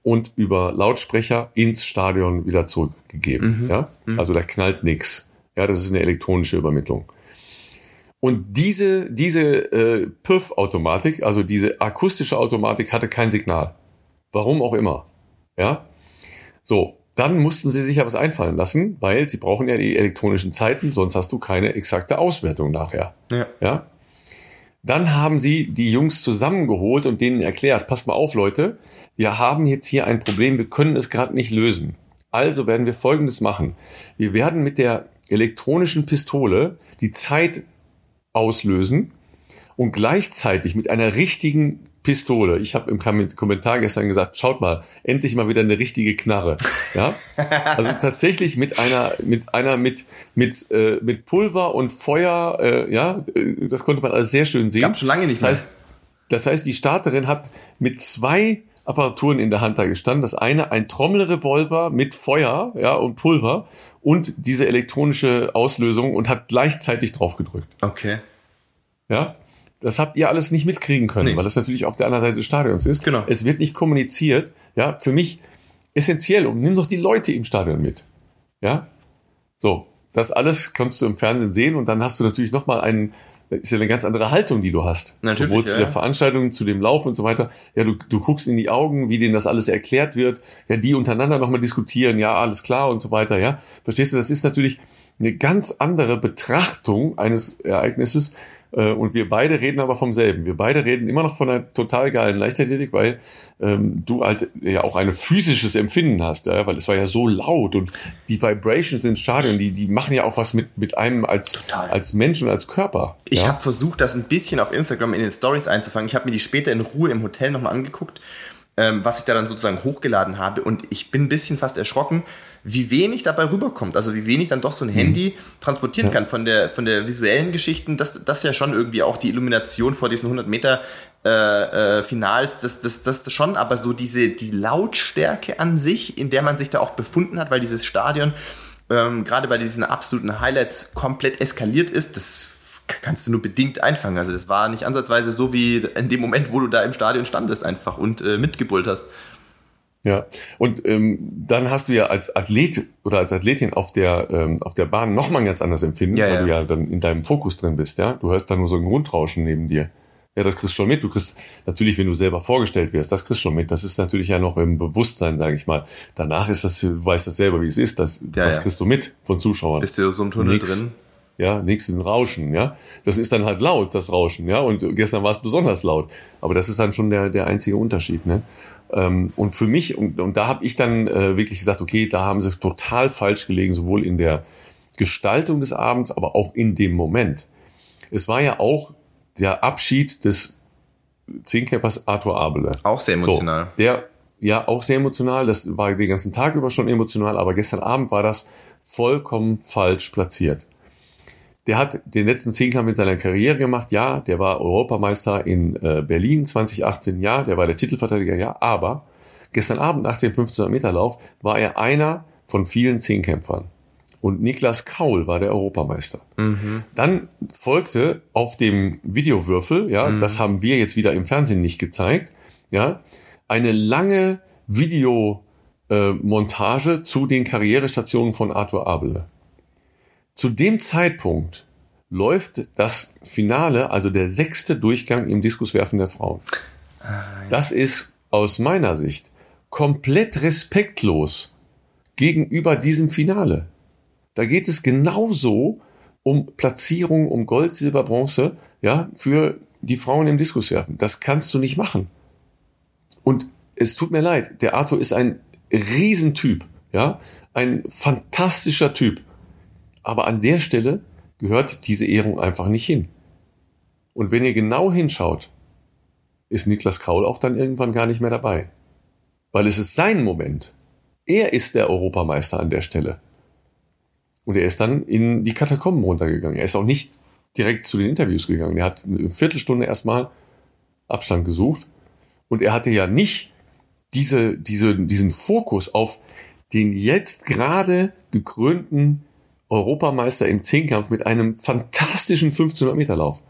und über Lautsprecher ins Stadion wieder zurückgegeben. Mhm. Ja, mhm. also da knallt nichts. Ja, das ist eine elektronische Übermittlung. Und diese, diese äh, Puff-Automatik, also diese akustische Automatik, hatte kein Signal. Warum auch immer. Ja. So, dann mussten sie sich ja was einfallen lassen, weil sie brauchen ja die elektronischen Zeiten, sonst hast du keine exakte Auswertung nachher. Ja. ja? Dann haben sie die Jungs zusammengeholt und denen erklärt, passt mal auf, Leute, wir haben jetzt hier ein Problem, wir können es gerade nicht lösen. Also werden wir Folgendes machen. Wir werden mit der elektronischen Pistole die Zeit auslösen und gleichzeitig mit einer richtigen Pistole. Ich habe im Kommentar gestern gesagt, schaut mal, endlich mal wieder eine richtige Knarre. Ja, also tatsächlich mit einer, mit einer, mit mit äh, mit Pulver und Feuer. Äh, ja, äh, das konnte man alles sehr schön sehen. Gab schon lange nicht mehr. Das heißt, das heißt, die Starterin hat mit zwei Apparaturen in der Hand da gestanden. Das eine ein Trommelrevolver mit Feuer, ja und Pulver und diese elektronische Auslösung und hat gleichzeitig drauf gedrückt. Okay. Ja, das habt ihr alles nicht mitkriegen können, nee. weil das natürlich auf der anderen Seite des Stadions ist. Genau. Es wird nicht kommuniziert. Ja, für mich essentiell. Und nimm doch die Leute im Stadion mit. Ja, so. Das alles kannst du im Fernsehen sehen und dann hast du natürlich nochmal einen, das ist ja eine ganz andere Haltung, die du hast. Natürlich, Sowohl zu der Veranstaltung, zu dem Lauf und so weiter. Ja, du, du guckst in die Augen, wie denen das alles erklärt wird. Ja, die untereinander nochmal diskutieren. Ja, alles klar und so weiter. Ja, verstehst du? Das ist natürlich eine ganz andere Betrachtung eines Ereignisses, und wir beide reden aber vom selben. Wir beide reden immer noch von einer total geilen Leichtathletik, weil ähm, du halt ja auch ein physisches Empfinden hast, ja? weil es war ja so laut und die Vibrations im Stadion, die, die machen ja auch was mit, mit einem als, als Mensch und als Körper. Ich ja? habe versucht, das ein bisschen auf Instagram in den Stories einzufangen. Ich habe mir die später in Ruhe im Hotel nochmal angeguckt, ähm, was ich da dann sozusagen hochgeladen habe und ich bin ein bisschen fast erschrocken, wie wenig dabei rüberkommt. Also wie wenig dann doch so ein Handy mhm. transportieren ja. kann von der, von der visuellen Geschichten. Das, das ja schon irgendwie auch die Illumination vor diesen 100 Meter äh, äh, Finals, das, das, das schon, aber so diese, die Lautstärke an sich, in der man sich da auch befunden hat, weil dieses Stadion ähm, gerade bei diesen absoluten Highlights komplett eskaliert ist, das kannst du nur bedingt einfangen. Also das war nicht ansatzweise so wie in dem Moment, wo du da im Stadion standest einfach und äh, mitgebrüllt hast. Ja, und ähm, dann hast du ja als Athlet oder als Athletin auf der, ähm, auf der Bahn nochmal ein ganz anderes Empfinden, ja, weil ja. du ja dann in deinem Fokus drin bist, ja. Du hörst da nur so ein Grundrauschen neben dir. Ja, das kriegst du schon mit. Du kriegst natürlich, wenn du selber vorgestellt wirst, das kriegst du schon mit. Das ist natürlich ja noch im Bewusstsein, sage ich mal. Danach ist das, du weißt das selber, wie es ist. Das, ja, was kriegst du mit von Zuschauern? Bist du so im Tunnel Nix, drin? Ja, nichts im Rauschen, ja. Das ist dann halt laut, das Rauschen, ja. Und gestern war es besonders laut. Aber das ist dann schon der, der einzige Unterschied, ne? Ähm, und für mich, und, und da habe ich dann äh, wirklich gesagt, okay, da haben sie total falsch gelegen, sowohl in der Gestaltung des Abends, aber auch in dem Moment. Es war ja auch der Abschied des Zehnkämpfers Arthur Abele. Auch sehr emotional. So, der, ja, auch sehr emotional. Das war den ganzen Tag über schon emotional, aber gestern Abend war das vollkommen falsch platziert. Der hat den letzten Zehnkampf in seiner Karriere gemacht. Ja, der war Europameister in äh, Berlin 2018. Ja, der war der Titelverteidiger. Ja, aber gestern Abend nach dem 1500 Meter Lauf war er einer von vielen Zehnkämpfern. Und Niklas Kaul war der Europameister. Mhm. Dann folgte auf dem Videowürfel, ja, mhm. das haben wir jetzt wieder im Fernsehen nicht gezeigt, ja, eine lange Videomontage äh, zu den Karrierestationen von Arthur Abele. Zu dem Zeitpunkt läuft das Finale, also der sechste Durchgang im Diskuswerfen der Frauen. Das ist aus meiner Sicht komplett respektlos gegenüber diesem Finale. Da geht es genauso um Platzierung, um Gold, Silber, Bronze, ja, für die Frauen im Diskuswerfen. Das kannst du nicht machen. Und es tut mir leid, der Arthur ist ein Riesentyp, ja, ein fantastischer Typ. Aber an der Stelle gehört diese Ehrung einfach nicht hin. Und wenn ihr genau hinschaut, ist Niklas Kraul auch dann irgendwann gar nicht mehr dabei. Weil es ist sein Moment. Er ist der Europameister an der Stelle. Und er ist dann in die Katakomben runtergegangen. Er ist auch nicht direkt zu den Interviews gegangen. Er hat eine Viertelstunde erstmal Abstand gesucht. Und er hatte ja nicht diese, diese, diesen Fokus auf den jetzt gerade gekrönten Europameister im Zehnkampf mit einem fantastischen 1500 Meter Lauf.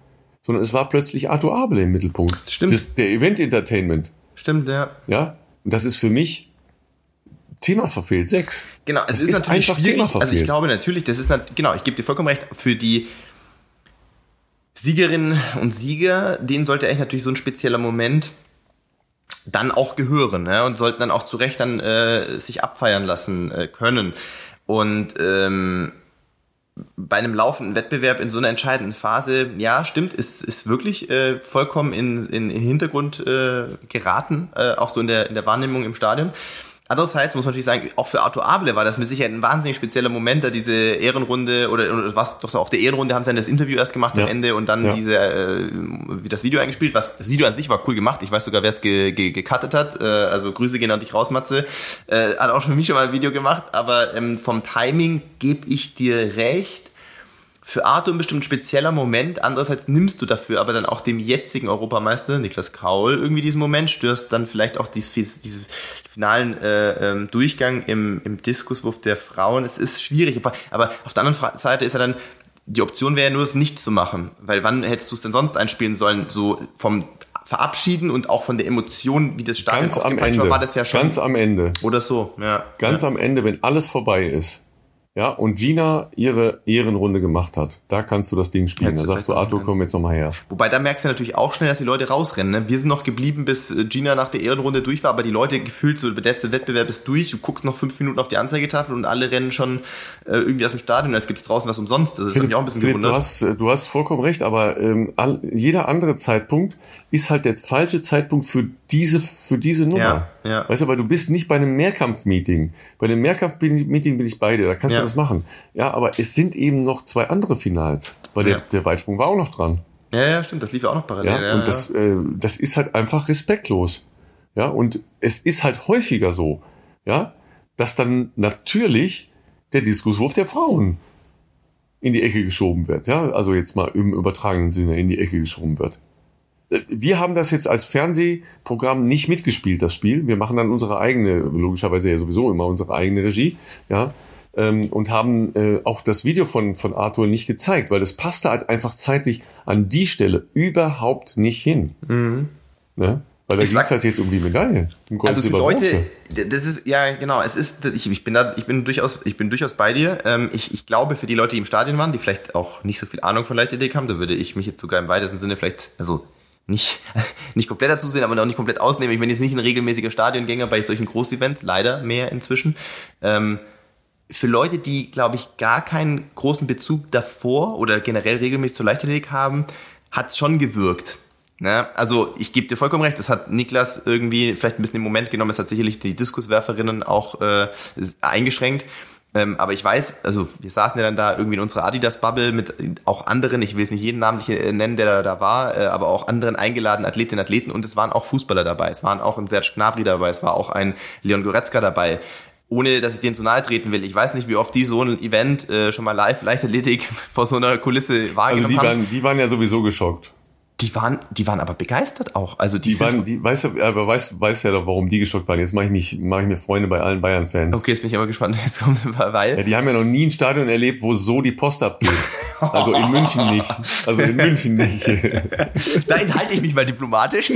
Sondern es war plötzlich Arthur Abel im Mittelpunkt. Stimmt. Das, der Event Entertainment. Stimmt, ja. Ja. Und das ist für mich Thema verfehlt. Sechs. Genau, es ist, ist, natürlich einfach schwierig. Thema verfehlt. Also ich glaube natürlich, das ist genau, ich gebe dir vollkommen recht, für die Siegerinnen und Sieger, denen sollte eigentlich natürlich so ein spezieller Moment dann auch gehören ne? und sollten dann auch zu Recht dann äh, sich abfeiern lassen äh, können. Und ähm, bei einem laufenden Wettbewerb in so einer entscheidenden Phase, ja, stimmt, ist, ist wirklich äh, vollkommen in, in, in Hintergrund äh, geraten, äh, auch so in der, in der Wahrnehmung im Stadion. Andererseits muss man natürlich sagen, auch für Arthur Abele war das mit Sicherheit ein wahnsinnig spezieller Moment, da diese Ehrenrunde oder, oder was doch so auf der Ehrenrunde haben sie dann das Interview erst gemacht ja. am Ende und dann ja. diese äh, das Video eingespielt. Was das Video an sich war cool gemacht. Ich weiß sogar, wer es ge, ge, gecuttet hat. Äh, also Grüße gehen an dich raus, Matze. Äh, hat auch für mich schon mal ein Video gemacht, aber ähm, vom Timing gebe ich dir recht für Arthur ein bestimmt spezieller Moment. Andererseits nimmst du dafür aber dann auch dem jetzigen Europameister, Niklas Kaul, irgendwie diesen Moment, störst dann vielleicht auch diesen finalen äh, ähm, Durchgang im, im Diskuswurf der Frauen. Es ist schwierig. Aber auf der anderen Seite ist ja dann, die Option wäre ja nur, es nicht zu machen. Weil wann hättest du es denn sonst einspielen sollen? So vom Verabschieden und auch von der Emotion, wie das Stadion Ganz am Ende. war, war das ja schon. Ganz am Ende. Oder so, ja. Ganz ja. am Ende, wenn alles vorbei ist ja, und Gina ihre Ehrenrunde gemacht hat, da kannst du das Ding spielen. Da sagst du, Arthur, komm jetzt nochmal her. Wobei, da merkst du natürlich auch schnell, dass die Leute rausrennen. Ne? Wir sind noch geblieben, bis äh, Gina nach der Ehrenrunde durch war, aber die Leute gefühlt so, der letzte Wettbewerb ist durch, du guckst noch fünf Minuten auf die Anzeigetafel und alle rennen schon äh, irgendwie aus dem Stadion, als gibt's draußen was umsonst. Das ist mich auch ein bisschen Philipp, gewundert. Du hast, äh, du hast vollkommen recht, aber ähm, all, jeder andere Zeitpunkt ist halt der falsche Zeitpunkt für diese, für diese Nummer. Ja, ja. Weißt du, weil du bist nicht bei einem Mehrkampf-Meeting. Bei einem Mehrkampf-Meeting bin ich bei dir, da kannst ja. du das machen. Ja, aber es sind eben noch zwei andere Finals, weil der, der Weitsprung war auch noch dran. Ja, ja, stimmt, das lief ja auch noch parallel. Ja, und das, äh, das ist halt einfach respektlos. Ja, und es ist halt häufiger so, ja, dass dann natürlich der Diskuswurf der Frauen in die Ecke geschoben wird, ja, also jetzt mal im übertragenen Sinne in die Ecke geschoben wird wir haben das jetzt als Fernsehprogramm nicht mitgespielt, das Spiel. Wir machen dann unsere eigene, logischerweise ja sowieso immer unsere eigene Regie, ja, ähm, und haben äh, auch das Video von, von Arthur nicht gezeigt, weil das passte halt einfach zeitlich an die Stelle überhaupt nicht hin. Mhm. Ne? Weil da ging es halt jetzt um die Medaille. Um Gold, also für Leute, das ist, ja genau, es ist, ich, ich bin da, ich bin durchaus, ich bin durchaus bei dir. Ähm, ich, ich glaube, für die Leute, die im Stadion waren, die vielleicht auch nicht so viel Ahnung von Leichtathletik haben, da würde ich mich jetzt sogar im weitesten Sinne vielleicht, also nicht, nicht komplett dazu sehen, aber auch nicht komplett ausnehmen. Ich bin jetzt nicht ein regelmäßiger Stadiongänger bei solchen Großevents, leider mehr inzwischen. Ähm, für Leute, die, glaube ich, gar keinen großen Bezug davor oder generell regelmäßig zur Leichtathletik haben, hat es schon gewirkt. Ne? Also ich gebe dir vollkommen recht, das hat Niklas irgendwie vielleicht ein bisschen im Moment genommen, es hat sicherlich die Diskuswerferinnen auch äh, eingeschränkt. Ähm, aber ich weiß, also wir saßen ja dann da irgendwie in unserer Adidas-Bubble mit auch anderen, ich will jetzt nicht jeden namentlich äh, nennen, der da, da war, äh, aber auch anderen eingeladenen Athletinnen und Athleten und es waren auch Fußballer dabei, es waren auch ein Serge Gnabry dabei, es war auch ein Leon Goretzka dabei. ohne dass ich denen zu nahe treten will. Ich weiß nicht, wie oft die so ein Event äh, schon mal live Leichtathletik vor so einer Kulisse wahrgenommen also die haben. Waren, die waren ja sowieso geschockt. Die waren, die waren aber begeistert auch. Also die, die waren, die weißt du, aber weißt, weißt ja doch, warum die geschockt waren. Jetzt mache ich mich, mache ich mir Freunde bei allen Bayern-Fans. Okay, jetzt bin ich aber gespannt. Jetzt kommt weil. Ja, die haben ja noch nie ein Stadion erlebt, wo so die Post abgeht. Also in München nicht. Also in München nicht. da enthalte ich mich mal diplomatisch.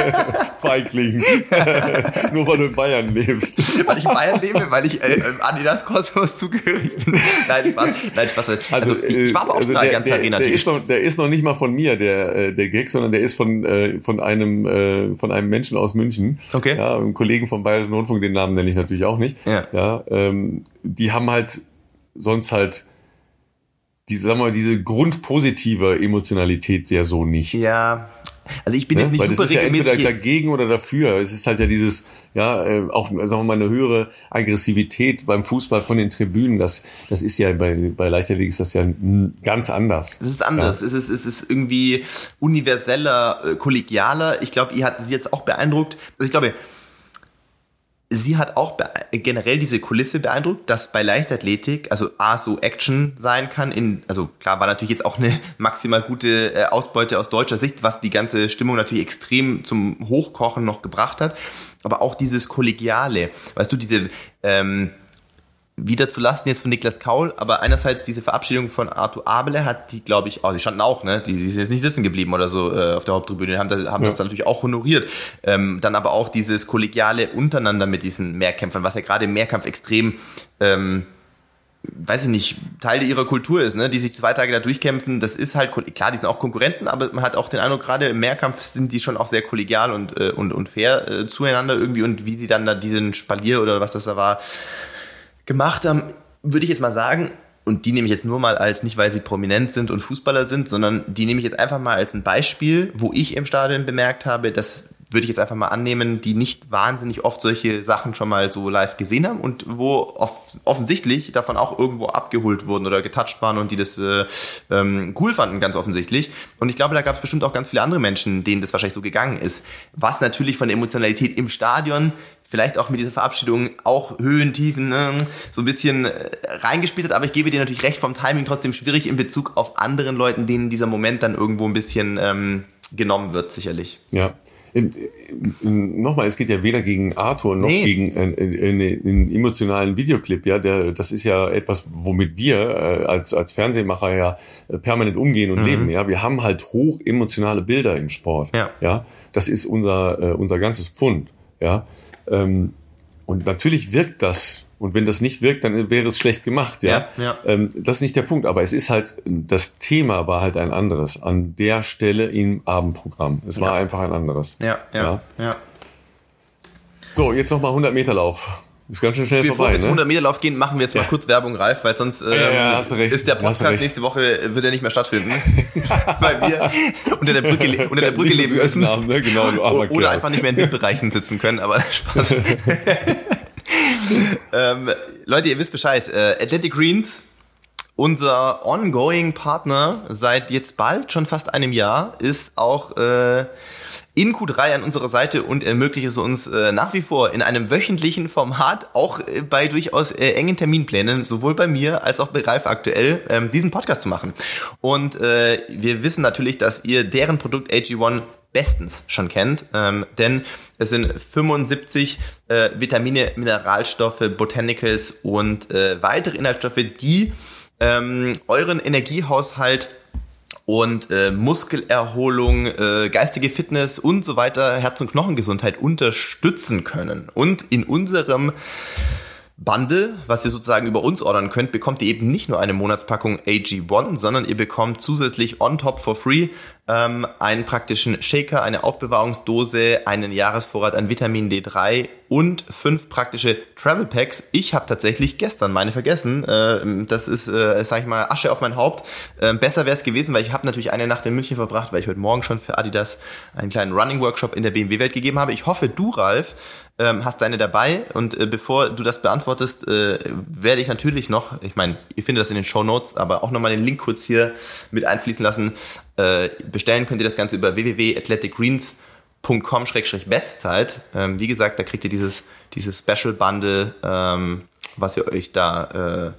Feigling. Nur weil du in Bayern lebst. Weil ich in Bayern lebe, weil ich äh, Adidas Kosmos zugehörig bin. Nein, Spaß. Nein, Spaß. Also, also ich war aber auch also der, der, Arena. Der ist, noch, der ist noch nicht mal von mir, der, äh, der Gag, sondern der ist von, äh, von einem, äh, von einem Menschen aus München. Okay. Ja, einem Kollegen vom Bayerischen Rundfunk, den Namen nenne ich natürlich auch nicht. Ja. ja ähm, die haben halt sonst halt die, sagen wir mal, diese grundpositive Emotionalität ja so nicht. Ja. Also ich bin ne? jetzt nicht Weil super das ist ja entweder dagegen oder dafür. Es ist halt ja dieses, ja, äh, auch, sagen wir mal, eine höhere Aggressivität beim Fußball von den Tribünen. Das, das ist ja bei, bei Leichtathletik ist das ja ganz anders. Es ist anders. Ja. Es, ist, es ist irgendwie universeller, äh, kollegialer. Ich glaube, ihr hat sie jetzt auch beeindruckt. Also ich glaube, sie hat auch generell diese Kulisse beeindruckt, dass bei Leichtathletik, also A, so Action sein kann. In, also klar, war natürlich jetzt auch eine maximal gute äh, Ausbeute aus deutscher Sicht, was die ganze Stimmung natürlich extrem zum Hochkochen noch gebracht hat. Aber auch dieses Kollegiale, weißt du, diese ähm, wieder zu Lasten jetzt von Niklas Kaul, aber einerseits diese Verabschiedung von Arthur Abele hat die, glaube ich, oh, die standen auch, ne? Die, die sind jetzt nicht sitzen geblieben oder so äh, auf der Haupttribüne, haben, das, haben ja. das dann natürlich auch honoriert. Ähm, dann aber auch dieses kollegiale untereinander mit diesen Mehrkämpfern, was ja gerade im Mehrkampf extrem ähm, weiß ich nicht, Teil ihrer Kultur ist, ne, die sich zwei Tage da durchkämpfen, das ist halt, klar, die sind auch Konkurrenten, aber man hat auch den Eindruck, gerade im Mehrkampf sind die schon auch sehr kollegial und, äh, und, und fair äh, zueinander irgendwie und wie sie dann da diesen Spalier oder was das da war, gemacht haben, würde ich jetzt mal sagen, und die nehme ich jetzt nur mal als, nicht weil sie prominent sind und Fußballer sind, sondern die nehme ich jetzt einfach mal als ein Beispiel, wo ich im Stadion bemerkt habe, dass würde ich jetzt einfach mal annehmen, die nicht wahnsinnig oft solche Sachen schon mal so live gesehen haben und wo off offensichtlich davon auch irgendwo abgeholt wurden oder getoucht waren und die das äh, ähm, cool fanden, ganz offensichtlich. Und ich glaube, da gab es bestimmt auch ganz viele andere Menschen, denen das wahrscheinlich so gegangen ist. Was natürlich von der Emotionalität im Stadion vielleicht auch mit dieser Verabschiedung auch Höhen, Tiefen ne, so ein bisschen äh, reingespielt hat. Aber ich gebe dir natürlich recht, vom Timing trotzdem schwierig in Bezug auf anderen Leuten, denen dieser Moment dann irgendwo ein bisschen ähm, genommen wird, sicherlich. Ja. Nochmal, es geht ja weder gegen Arthur noch nee. gegen einen, einen, emotionalen Videoclip. Ja, der, das ist ja etwas, womit wir äh, als als Fernsehmacher ja äh, permanent umgehen und mhm. leben. Ja, wir haben halt hoch emotionale Bilder im Sport. Ja, ja das ist unser unser ganzes Pfund. Ja, ähm, und natürlich wirkt das. Und wenn das nicht wirkt, dann wäre es schlecht gemacht, ja. ja, ja. Ähm, das ist nicht der Punkt. Aber es ist halt, das Thema war halt ein anderes an der Stelle im Abendprogramm. Es war einfach ein anderes. Ja, ja, ja. So, jetzt nochmal 100 Meter Lauf. Ist ganz schön schnell Bevor vorbei. Bevor wir zum 100 Meter Lauf gehen, machen wir jetzt mal kurz Werbung, Ralf, weil sonst ja, ist der Podcast nächste Woche wird er nicht mehr stattfinden, weil wir unter der Brücke, unter der Brücke leben müssen haben, ne? genau, oder einfach nicht mehr in Windbereichen sitzen können. Aber Spaß. ähm, Leute, ihr wisst Bescheid. Äh, Athletic Greens unser ongoing Partner seit jetzt bald schon fast einem Jahr ist auch äh, in Q3 an unserer Seite und ermöglicht es uns äh, nach wie vor in einem wöchentlichen Format, auch äh, bei durchaus äh, engen Terminplänen, sowohl bei mir als auch bei Ralf aktuell, ähm, diesen Podcast zu machen. Und äh, wir wissen natürlich, dass ihr deren Produkt AG1 bestens schon kennt, ähm, denn es sind 75 äh, Vitamine, Mineralstoffe, Botanicals und äh, weitere Inhaltsstoffe, die ähm, euren Energiehaushalt und äh, Muskelerholung, äh, geistige Fitness und so weiter, Herz- und Knochengesundheit unterstützen können. Und in unserem Bundle, was ihr sozusagen über uns ordern könnt, bekommt ihr eben nicht nur eine Monatspackung AG1, sondern ihr bekommt zusätzlich on top for free ähm, einen praktischen Shaker, eine Aufbewahrungsdose, einen Jahresvorrat an Vitamin D3 und fünf praktische Travel Packs. Ich habe tatsächlich gestern meine vergessen. Äh, das ist, äh, sag ich mal, Asche auf mein Haupt. Äh, besser wäre es gewesen, weil ich habe natürlich eine Nacht in München verbracht, weil ich heute Morgen schon für Adidas einen kleinen Running Workshop in der BMW-Welt gegeben habe. Ich hoffe, du, Ralf, ähm, hast deine dabei und äh, bevor du das beantwortest, äh, werde ich natürlich noch, ich meine, ihr findet das in den Show Notes, aber auch nochmal den Link kurz hier mit einfließen lassen. Äh, bestellen könnt ihr das Ganze über www.athleticgreens.com bestzeit Ähm, wie gesagt, da kriegt ihr dieses, dieses Special Bundle, ähm, was ihr euch da äh,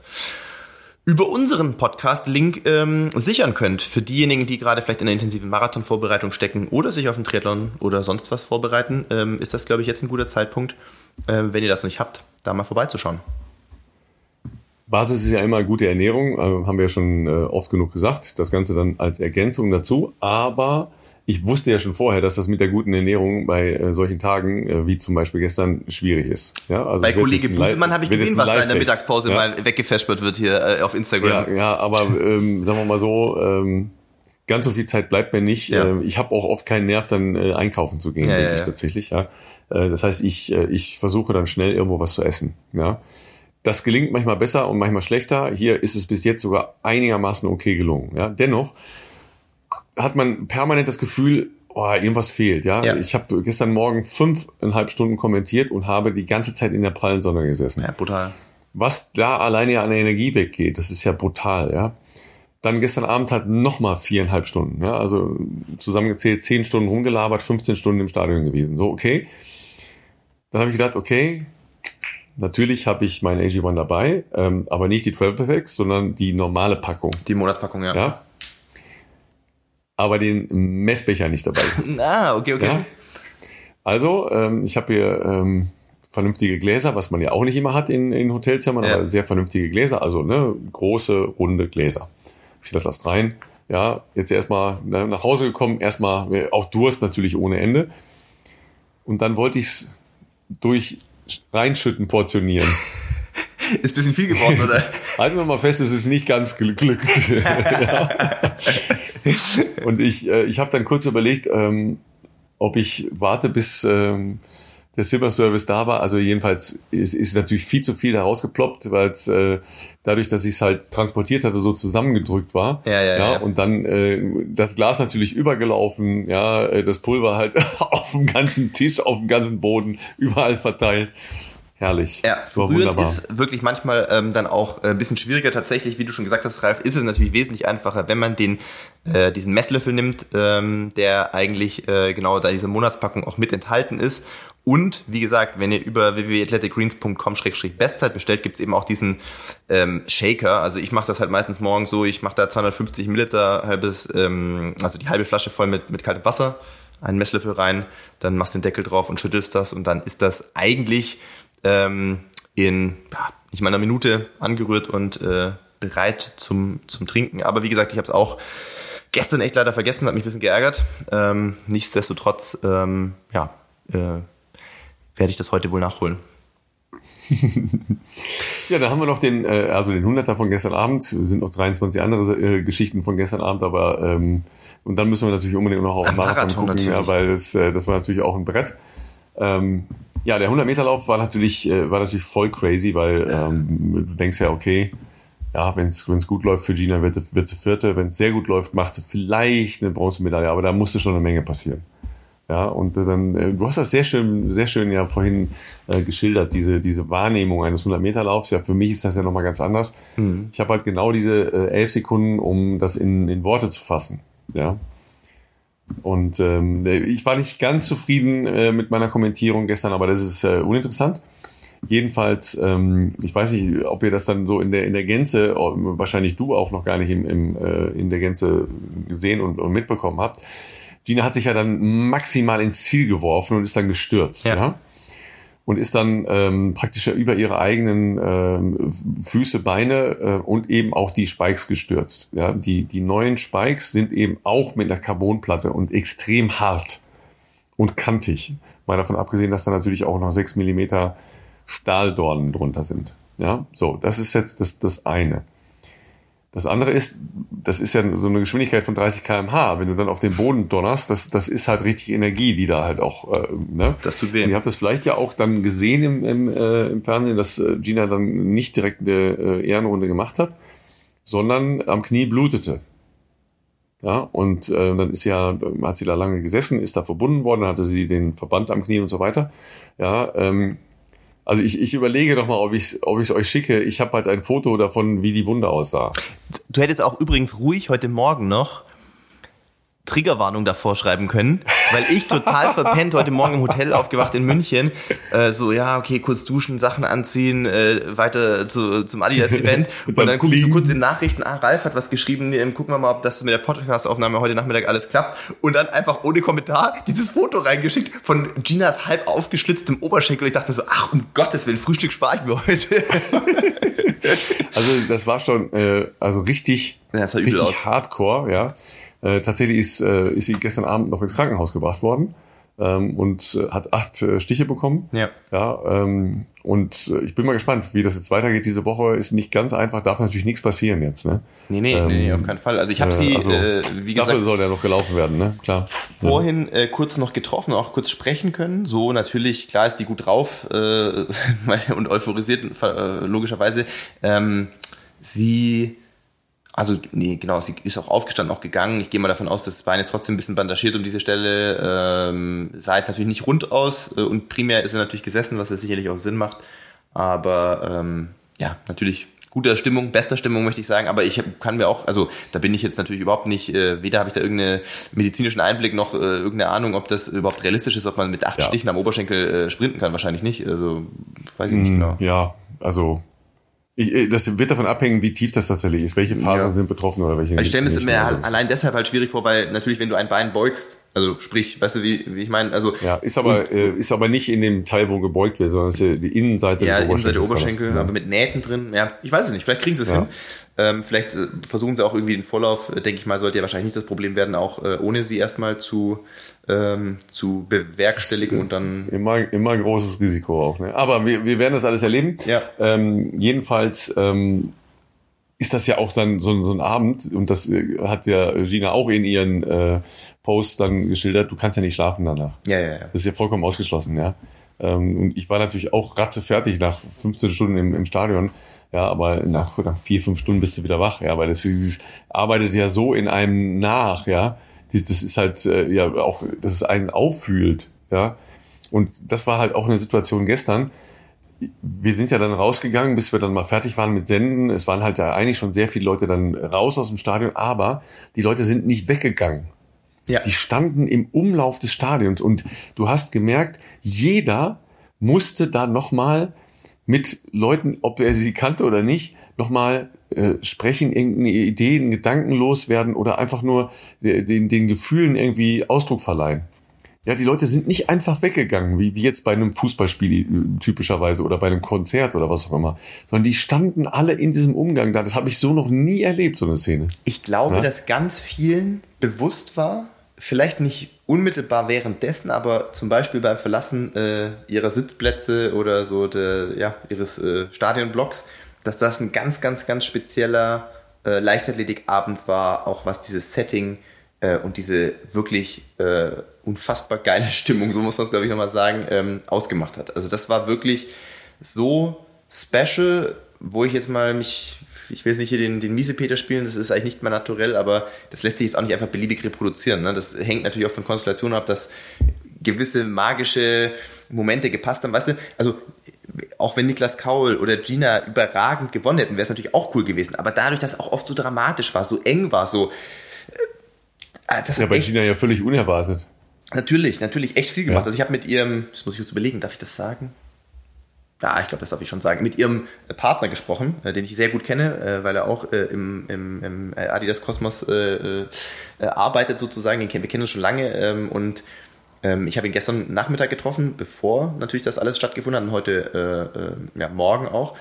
über unseren Podcast-Link ähm, sichern könnt. Für diejenigen, die gerade vielleicht in einer intensiven Marathon-Vorbereitung stecken oder sich auf einen Triathlon oder sonst was vorbereiten, ähm, ist das, glaube ich, jetzt ein guter Zeitpunkt, äh, wenn ihr das noch nicht habt, da mal vorbeizuschauen. Basis ist ja immer gute Ernährung, äh, haben wir ja schon äh, oft genug gesagt. Das Ganze dann als Ergänzung dazu. Aber ich wusste ja schon vorher, dass das mit der guten Ernährung bei äh, solchen Tagen, äh, wie zum Beispiel gestern, schwierig ist. Ja, also bei Kollege Busemann habe ich gesehen, was da in der Mittagspause ja? mal weggefespert wird hier äh, auf Instagram. Ja, ja aber ähm, sagen wir mal so, ähm, ganz so viel Zeit bleibt mir nicht. Ja. Ähm, ich habe auch oft keinen Nerv, dann äh, einkaufen zu gehen, ja, wirklich tatsächlich. Ja. Äh, das heißt, ich, äh, ich versuche dann schnell irgendwo was zu essen. Ja. Das gelingt manchmal besser und manchmal schlechter. Hier ist es bis jetzt sogar einigermaßen okay gelungen. Ja. Dennoch hat man permanent das Gefühl, oh, irgendwas fehlt. Ja, ja. ich habe gestern Morgen fünfeinhalb Stunden kommentiert und habe die ganze Zeit in der prallen Sonne gesessen. Ja, brutal. Was da alleine ja an der Energie weggeht, das ist ja brutal. Ja. Dann gestern Abend halt nochmal viereinhalb Stunden. Ja, also zusammengezählt zehn Stunden rumgelabert, 15 Stunden im Stadion gewesen. So, okay. Dann habe ich gedacht, okay, Natürlich habe ich meine AG1 dabei, ähm, aber nicht die Travel Packs, sondern die normale Packung. Die Monatspackung, ja. ja? Aber den Messbecher nicht dabei. ah, okay, okay. Ja? Also, ähm, ich habe hier ähm, vernünftige Gläser, was man ja auch nicht immer hat in, in Hotelzimmern, ja. aber sehr vernünftige Gläser, also ne, große, runde Gläser. Ich lasse das rein. Ja, jetzt erstmal ne, nach Hause gekommen, erstmal äh, auf Durst natürlich ohne Ende. Und dann wollte ich es durch reinschütten portionieren. Ist ein bisschen viel geworden, oder? Halten wir mal fest, es ist nicht ganz geglückt. Und ich, äh, ich habe dann kurz überlegt, ähm, ob ich warte, bis ähm, der Silver Service da war. Also jedenfalls ist, ist natürlich viel zu viel da rausgeploppt, weil es äh, dadurch, dass ich es halt transportiert hatte, so zusammengedrückt war. Ja, ja, ja. ja. Und dann äh, das Glas natürlich übergelaufen, ja, äh, das Pulver halt auf dem ganzen Tisch, auf dem ganzen Boden, überall verteilt. Herrlich. Ja, so rühren wunderbar. ist wirklich manchmal ähm, dann auch äh, ein bisschen schwieriger. Tatsächlich, wie du schon gesagt hast, Ralf, ist es natürlich wesentlich einfacher, wenn man den äh, diesen Messlöffel nimmt, ähm, der eigentlich äh, genau da diese Monatspackung auch mit enthalten ist. Und wie gesagt, wenn ihr über www.athleticgreens.com-bestzeit bestellt, gibt's eben auch diesen ähm, Shaker. Also ich mache das halt meistens morgens so, ich mache da 250 Milliliter halbes, ähm, also die halbe Flasche voll mit, mit kaltem Wasser, einen Messlöffel rein, dann machst den Deckel drauf und schüttelst das und dann ist das eigentlich ähm, in ja, nicht mal einer Minute angerührt und äh, bereit zum, zum Trinken. Aber wie gesagt, ich habe es auch gestern echt leider vergessen, hat mich ein bisschen geärgert. Ähm, nichtsdestotrotz, ähm, ja, äh, werde ich das heute wohl nachholen. ja, da haben wir noch den, äh, also den 100er von gestern Abend. Es sind noch 23 andere äh, Geschichten von gestern Abend, aber ähm, und dann müssen wir natürlich unbedingt noch auf den Marathon, Marathon gucken, ja, weil das, äh, das war natürlich auch ein Brett. Ähm, ja, der 100-Meter-Lauf war natürlich, äh, war natürlich voll crazy, weil ähm, du denkst ja, okay, ja, wenn es gut läuft für Gina, wird, wird sie Vierte. Wenn es sehr gut läuft, macht sie vielleicht eine Bronzemedaille, aber da musste schon eine Menge passieren. Ja, und dann, äh, du hast das sehr schön, sehr schön ja vorhin äh, geschildert, diese, diese Wahrnehmung eines 100-Meter-Laufs. Ja, für mich ist das ja nochmal ganz anders. Mhm. Ich habe halt genau diese äh, elf Sekunden, um das in, in Worte zu fassen. Ja, und ähm, ich war nicht ganz zufrieden äh, mit meiner Kommentierung gestern, aber das ist äh, uninteressant. Jedenfalls, ähm, ich weiß nicht, ob ihr das dann so in der, in der Gänze, oh, wahrscheinlich du auch noch gar nicht im, im, äh, in der Gänze gesehen und, und mitbekommen habt. Gina hat sich ja dann maximal ins Ziel geworfen und ist dann gestürzt. Ja. ja? und ist dann ähm, praktisch über ihre eigenen ähm, Füße, Beine äh, und eben auch die Spikes gestürzt. Ja, die, die neuen Spikes sind eben auch mit einer Carbonplatte und extrem hart und kantig. Mal davon abgesehen, dass da natürlich auch noch sechs Millimeter Stahldornen drunter sind. Ja, so, das ist jetzt das, das eine. Das andere ist, das ist ja so eine Geschwindigkeit von 30 km/h. Wenn du dann auf den Boden donnerst, das, das ist halt richtig Energie, die da halt auch. Äh, ne? Das tut weh. Und ihr habt das vielleicht ja auch dann gesehen im, im, äh, im Fernsehen, dass äh, Gina dann nicht direkt eine äh, Ehrenrunde gemacht hat, sondern am Knie blutete. Ja, und äh, dann ist ja, hat sie da lange gesessen, ist da verbunden worden, dann hatte sie den Verband am Knie und so weiter. Ja, ähm, also ich, ich überlege doch mal, ob ich es ob ich's euch schicke. Ich habe halt ein Foto davon, wie die Wunde aussah. Du hättest auch übrigens ruhig heute Morgen noch Triggerwarnung davor schreiben können. weil ich total verpennt heute Morgen im Hotel aufgewacht in München. Äh, so, ja, okay, kurz duschen, Sachen anziehen, äh, weiter zu, zum Adidas-Event. und, und dann gucke ich so kurz in Nachrichten, ah, Ralf hat was geschrieben, ähm, gucken wir mal, ob das mit der Podcast-Aufnahme heute Nachmittag alles klappt. Und dann einfach ohne Kommentar dieses Foto reingeschickt von Ginas halb aufgeschlitztem Oberschenkel. Ich dachte mir so, ach, um Gottes Willen, Frühstück spare ich mir heute. also das war schon äh, also richtig, ja, richtig aus. hardcore, ja. Äh, tatsächlich ist, äh, ist sie gestern Abend noch ins Krankenhaus gebracht worden ähm, und äh, hat acht äh, Stiche bekommen. Ja. ja ähm, und äh, ich bin mal gespannt, wie das jetzt weitergeht. Diese Woche ist nicht ganz einfach, darf natürlich nichts passieren jetzt. Ne? Nee, nee, ähm, nee, auf keinen Fall. Also ich habe sie, also, äh, wie gesagt, soll ja noch gelaufen werden, ne? Klar. Vorhin äh, kurz noch getroffen, auch kurz sprechen können. So natürlich, klar ist die gut drauf äh, und euphorisiert äh, logischerweise. Ähm, sie also, nee, genau, sie ist auch aufgestanden, auch gegangen. Ich gehe mal davon aus, das Bein ist trotzdem ein bisschen bandagiert um diese Stelle. Ähm, sah jetzt natürlich nicht rund aus äh, und primär ist er natürlich gesessen, was ja sicherlich auch Sinn macht. Aber ähm, ja, natürlich guter Stimmung, bester Stimmung möchte ich sagen, aber ich kann mir auch, also da bin ich jetzt natürlich überhaupt nicht, äh, weder habe ich da irgendeinen medizinischen Einblick noch äh, irgendeine Ahnung, ob das überhaupt realistisch ist, ob man mit acht ja. Stichen am Oberschenkel äh, sprinten kann, wahrscheinlich nicht. Also weiß ich nicht mm, genau. Ja, also ich, äh, das wird davon abhängen, wie tief das tatsächlich ist, welche Fasern ja. sind betroffen oder welche. Ich stelle mir das mir halt allein deshalb halt schwierig vor, weil natürlich, wenn du ein Bein beugst, also sprich, weißt du, wie, wie ich meine, also ja, ist aber und, äh, ist aber nicht in dem Teil, wo gebeugt wird, sondern ist die Innenseite ja, des Oberschenkels. Innenseite Oberschenkel, aber mit Nähten drin. Ja, ich weiß es nicht. Vielleicht kriegen sie es ja. hin. Ähm, vielleicht äh, versuchen sie auch irgendwie den Vorlauf, äh, denke ich mal, sollte ja wahrscheinlich nicht das Problem werden, auch äh, ohne sie erstmal zu, ähm, zu bewerkstelligen und dann. Immer, immer großes Risiko auch. Ne? Aber wir, wir werden das alles erleben. Ja. Ähm, jedenfalls ähm, ist das ja auch dann so, so ein Abend, und das hat ja Gina auch in ihren Posts dann geschildert, du kannst ja nicht schlafen danach. Ja, ja, ja. Das ist ja vollkommen ausgeschlossen, ja. Ähm, und ich war natürlich auch ratzefertig nach 15 Stunden im, im Stadion ja, aber nach, nach vier, fünf Stunden bist du wieder wach, ja, weil das, das arbeitet ja so in einem nach, ja. Das ist halt äh, ja auch, dass es einen auffühlt, ja. Und das war halt auch eine Situation gestern. Wir sind ja dann rausgegangen, bis wir dann mal fertig waren mit Senden. Es waren halt ja eigentlich schon sehr viele Leute dann raus aus dem Stadion, aber die Leute sind nicht weggegangen. Ja. Die standen im Umlauf des Stadions und du hast gemerkt, jeder musste da nochmal mit Leuten, ob er sie kannte oder nicht, nochmal äh, sprechen, irgendeine Idee, einen Gedanken loswerden oder einfach nur den, den Gefühlen irgendwie Ausdruck verleihen. Ja, die Leute sind nicht einfach weggegangen, wie, wie jetzt bei einem Fußballspiel äh, typischerweise oder bei einem Konzert oder was auch immer, sondern die standen alle in diesem Umgang da. Das habe ich so noch nie erlebt, so eine Szene. Ich glaube, ja? dass ganz vielen bewusst war, vielleicht nicht unmittelbar währenddessen, aber zum Beispiel beim Verlassen äh, ihrer Sitzplätze oder so de, ja, ihres äh, Stadionblocks, dass das ein ganz, ganz, ganz spezieller äh, Leichtathletikabend war, auch was dieses Setting äh, und diese wirklich äh, unfassbar geile Stimmung, so muss man es glaube ich nochmal sagen, ähm, ausgemacht hat. Also das war wirklich so special, wo ich jetzt mal mich ich will jetzt nicht hier den, den Miesepeter spielen, das ist eigentlich nicht mehr naturell, aber das lässt sich jetzt auch nicht einfach beliebig reproduzieren. Ne? Das hängt natürlich auch von Konstellationen ab, dass gewisse magische Momente gepasst haben. Weißt du, also auch wenn Niklas Kaul oder Gina überragend gewonnen hätten, wäre es natürlich auch cool gewesen. Aber dadurch, dass es auch oft so dramatisch war, so eng war, so. Äh, das ja, bei Gina ja völlig unerwartet. Natürlich, natürlich echt viel gemacht. Ja. Also ich habe mit ihrem, das muss ich jetzt überlegen, darf ich das sagen? Ja, ich glaube, das darf ich schon sagen, mit ihrem Partner gesprochen, äh, den ich sehr gut kenne, äh, weil er auch äh, im, im, im Adidas Kosmos äh, äh, arbeitet sozusagen. wir kennen uns schon lange ähm, und ähm, ich habe ihn gestern Nachmittag getroffen, bevor natürlich das alles stattgefunden hat und heute äh, ja, morgen auch.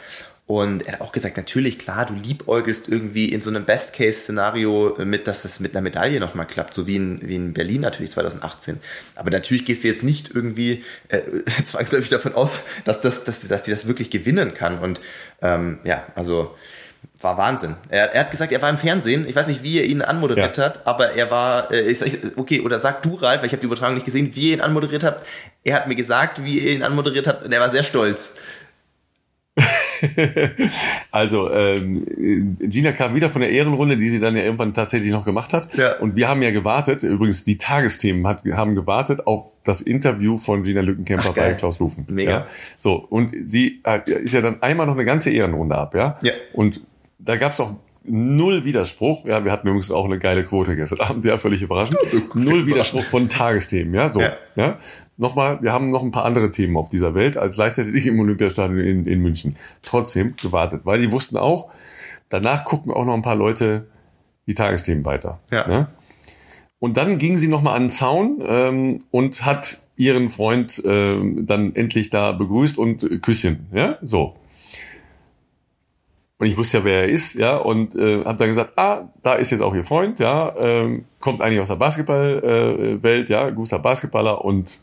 Und er hat auch gesagt, natürlich, klar, du liebäugelst irgendwie in so einem Best-Case-Szenario mit, dass das mit einer Medaille nochmal klappt, so wie in, wie in Berlin natürlich 2018. Aber natürlich gehst du jetzt nicht irgendwie äh, zwangsläufig davon aus, dass, das, dass, dass die das wirklich gewinnen kann. Und ähm, ja, also war Wahnsinn. Er, er, hat gesagt, er war im Fernsehen. Ich weiß nicht, wie er ihn anmoderiert ja. hat, aber er war, äh, ich, okay, oder sag du, Ralf, weil ich habe die Übertragung nicht gesehen, wie ihr ihn anmoderiert habt. Er hat mir gesagt, wie ihr ihn anmoderiert habt und er war sehr stolz. also ähm, Gina kam wieder von der Ehrenrunde, die sie dann ja irgendwann tatsächlich noch gemacht hat. Ja. Und wir haben ja gewartet, übrigens die Tagesthemen hat, haben gewartet auf das Interview von Gina Lückenkämper Ach, bei Klaus Lufen. Mega. Ja? So, und sie äh, ist ja dann einmal noch eine ganze Ehrenrunde ab, ja? Ja. Und da gab es auch null Widerspruch. Ja, wir hatten übrigens auch eine geile Quote gestern Abend, ja, völlig überraschend. Null Widerspruch von Tagesthemen, ja, so, ja. ja. Nochmal, wir haben noch ein paar andere Themen auf dieser Welt als Leichtathletik im Olympiastadion in, in München. Trotzdem gewartet, weil die wussten auch, danach gucken auch noch ein paar Leute die Tagesthemen weiter. Ja. ja? Und dann ging sie nochmal an den Zaun ähm, und hat ihren Freund äh, dann endlich da begrüßt und Küsschen, ja, so. Und ich wusste ja, wer er ist, ja, und äh, habe dann gesagt, ah, da ist jetzt auch ihr Freund, ja, ähm, kommt eigentlich aus der Basketballwelt, äh, ja, guter Basketballer und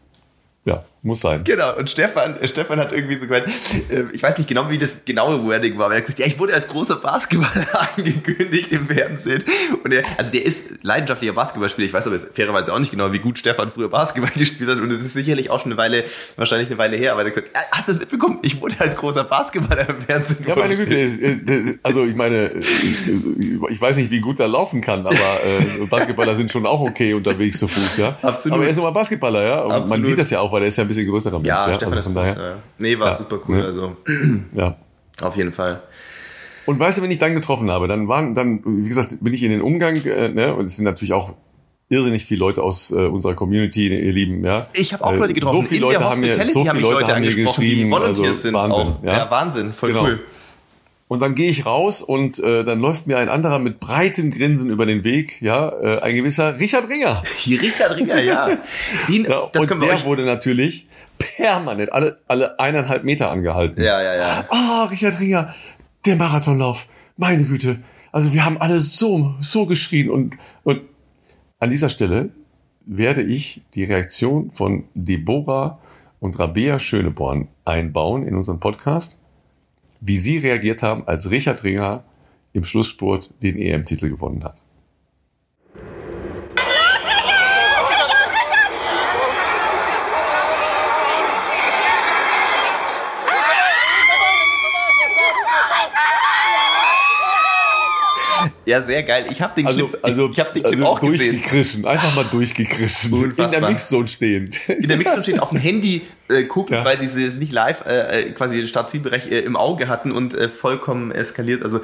ja, muss sein. Genau, und Stefan, äh, Stefan hat irgendwie so gemeint, äh, ich weiß nicht genau, wie das genaue Wording war, aber er hat gesagt, ja, ich wurde als großer Basketballer angekündigt im Fernsehen. Und er, also der ist leidenschaftlicher Basketballspieler, ich weiß aber fairerweise auch nicht genau, wie gut Stefan früher Basketball gespielt hat und es ist sicherlich auch schon eine Weile, wahrscheinlich eine Weile her, aber er hat gesagt, hast du das mitbekommen? Ich wurde als großer Basketballer im Fernsehen Ja, meine Güte, äh, also ich meine, ich weiß nicht, wie gut er laufen kann, aber Basketballer sind schon auch okay unterwegs zu Fuß, ja. Absolut. Aber er ist nochmal Basketballer, ja. Und Absolut. man sieht das ja auch, weil er ist ja ein bisschen größerer Mensch. Ja, ja? Stefan also ist daher. Ja. Nee, war ja. super cool. Also. ja. Auf jeden Fall. Und weißt du, wenn ich dann getroffen habe, dann waren, dann, wie gesagt, bin ich in den Umgang, äh, ne, und es sind natürlich auch irrsinnig viele Leute aus äh, unserer Community, ihr Lieben, ja. Ich habe auch Leute getroffen. So viele Leute haben mir, so viele Leute, Leute haben mir geschrieben, also sind Wahnsinn, auch. Ja? ja, Wahnsinn, voll genau. cool. Und dann gehe ich raus und äh, dann läuft mir ein anderer mit breitem Grinsen über den Weg, ja, äh, ein gewisser Richard Ringer. Richard Ringer, ja. Die, ja das und der wurde natürlich permanent alle, alle eineinhalb Meter angehalten. Ja, ja, ja. Ah, Richard Ringer, der Marathonlauf, meine Güte. Also wir haben alle so, so geschrien und, und an dieser Stelle werde ich die Reaktion von Deborah und Rabea Schöneborn einbauen in unseren Podcast wie Sie reagiert haben, als Richard Ringer im Schlussspurt den EM-Titel gewonnen hat. Ja, sehr geil. Ich habe den also, Clip, also, ich hab den Clip also auch durchgekrischen, einfach mal durchgekrischen. Unfassbar. In der Mixzone stehend. In der Mixzone stehend auf dem Handy äh, gucken, ja. weil sie es nicht live äh, äh, quasi den Startzielbereich äh, im Auge hatten und äh, vollkommen eskaliert. Also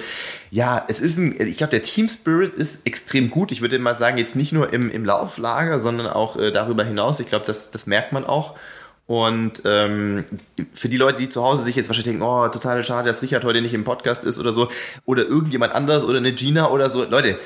ja, es ist ein, ich glaube, der Team Spirit ist extrem gut. Ich würde mal sagen, jetzt nicht nur im, im Lauflager, sondern auch äh, darüber hinaus. Ich glaube, das, das merkt man auch. Und ähm, für die Leute, die zu Hause sich jetzt wahrscheinlich denken, oh, total schade, dass Richard heute nicht im Podcast ist oder so, oder irgendjemand anders oder eine Gina oder so, Leute,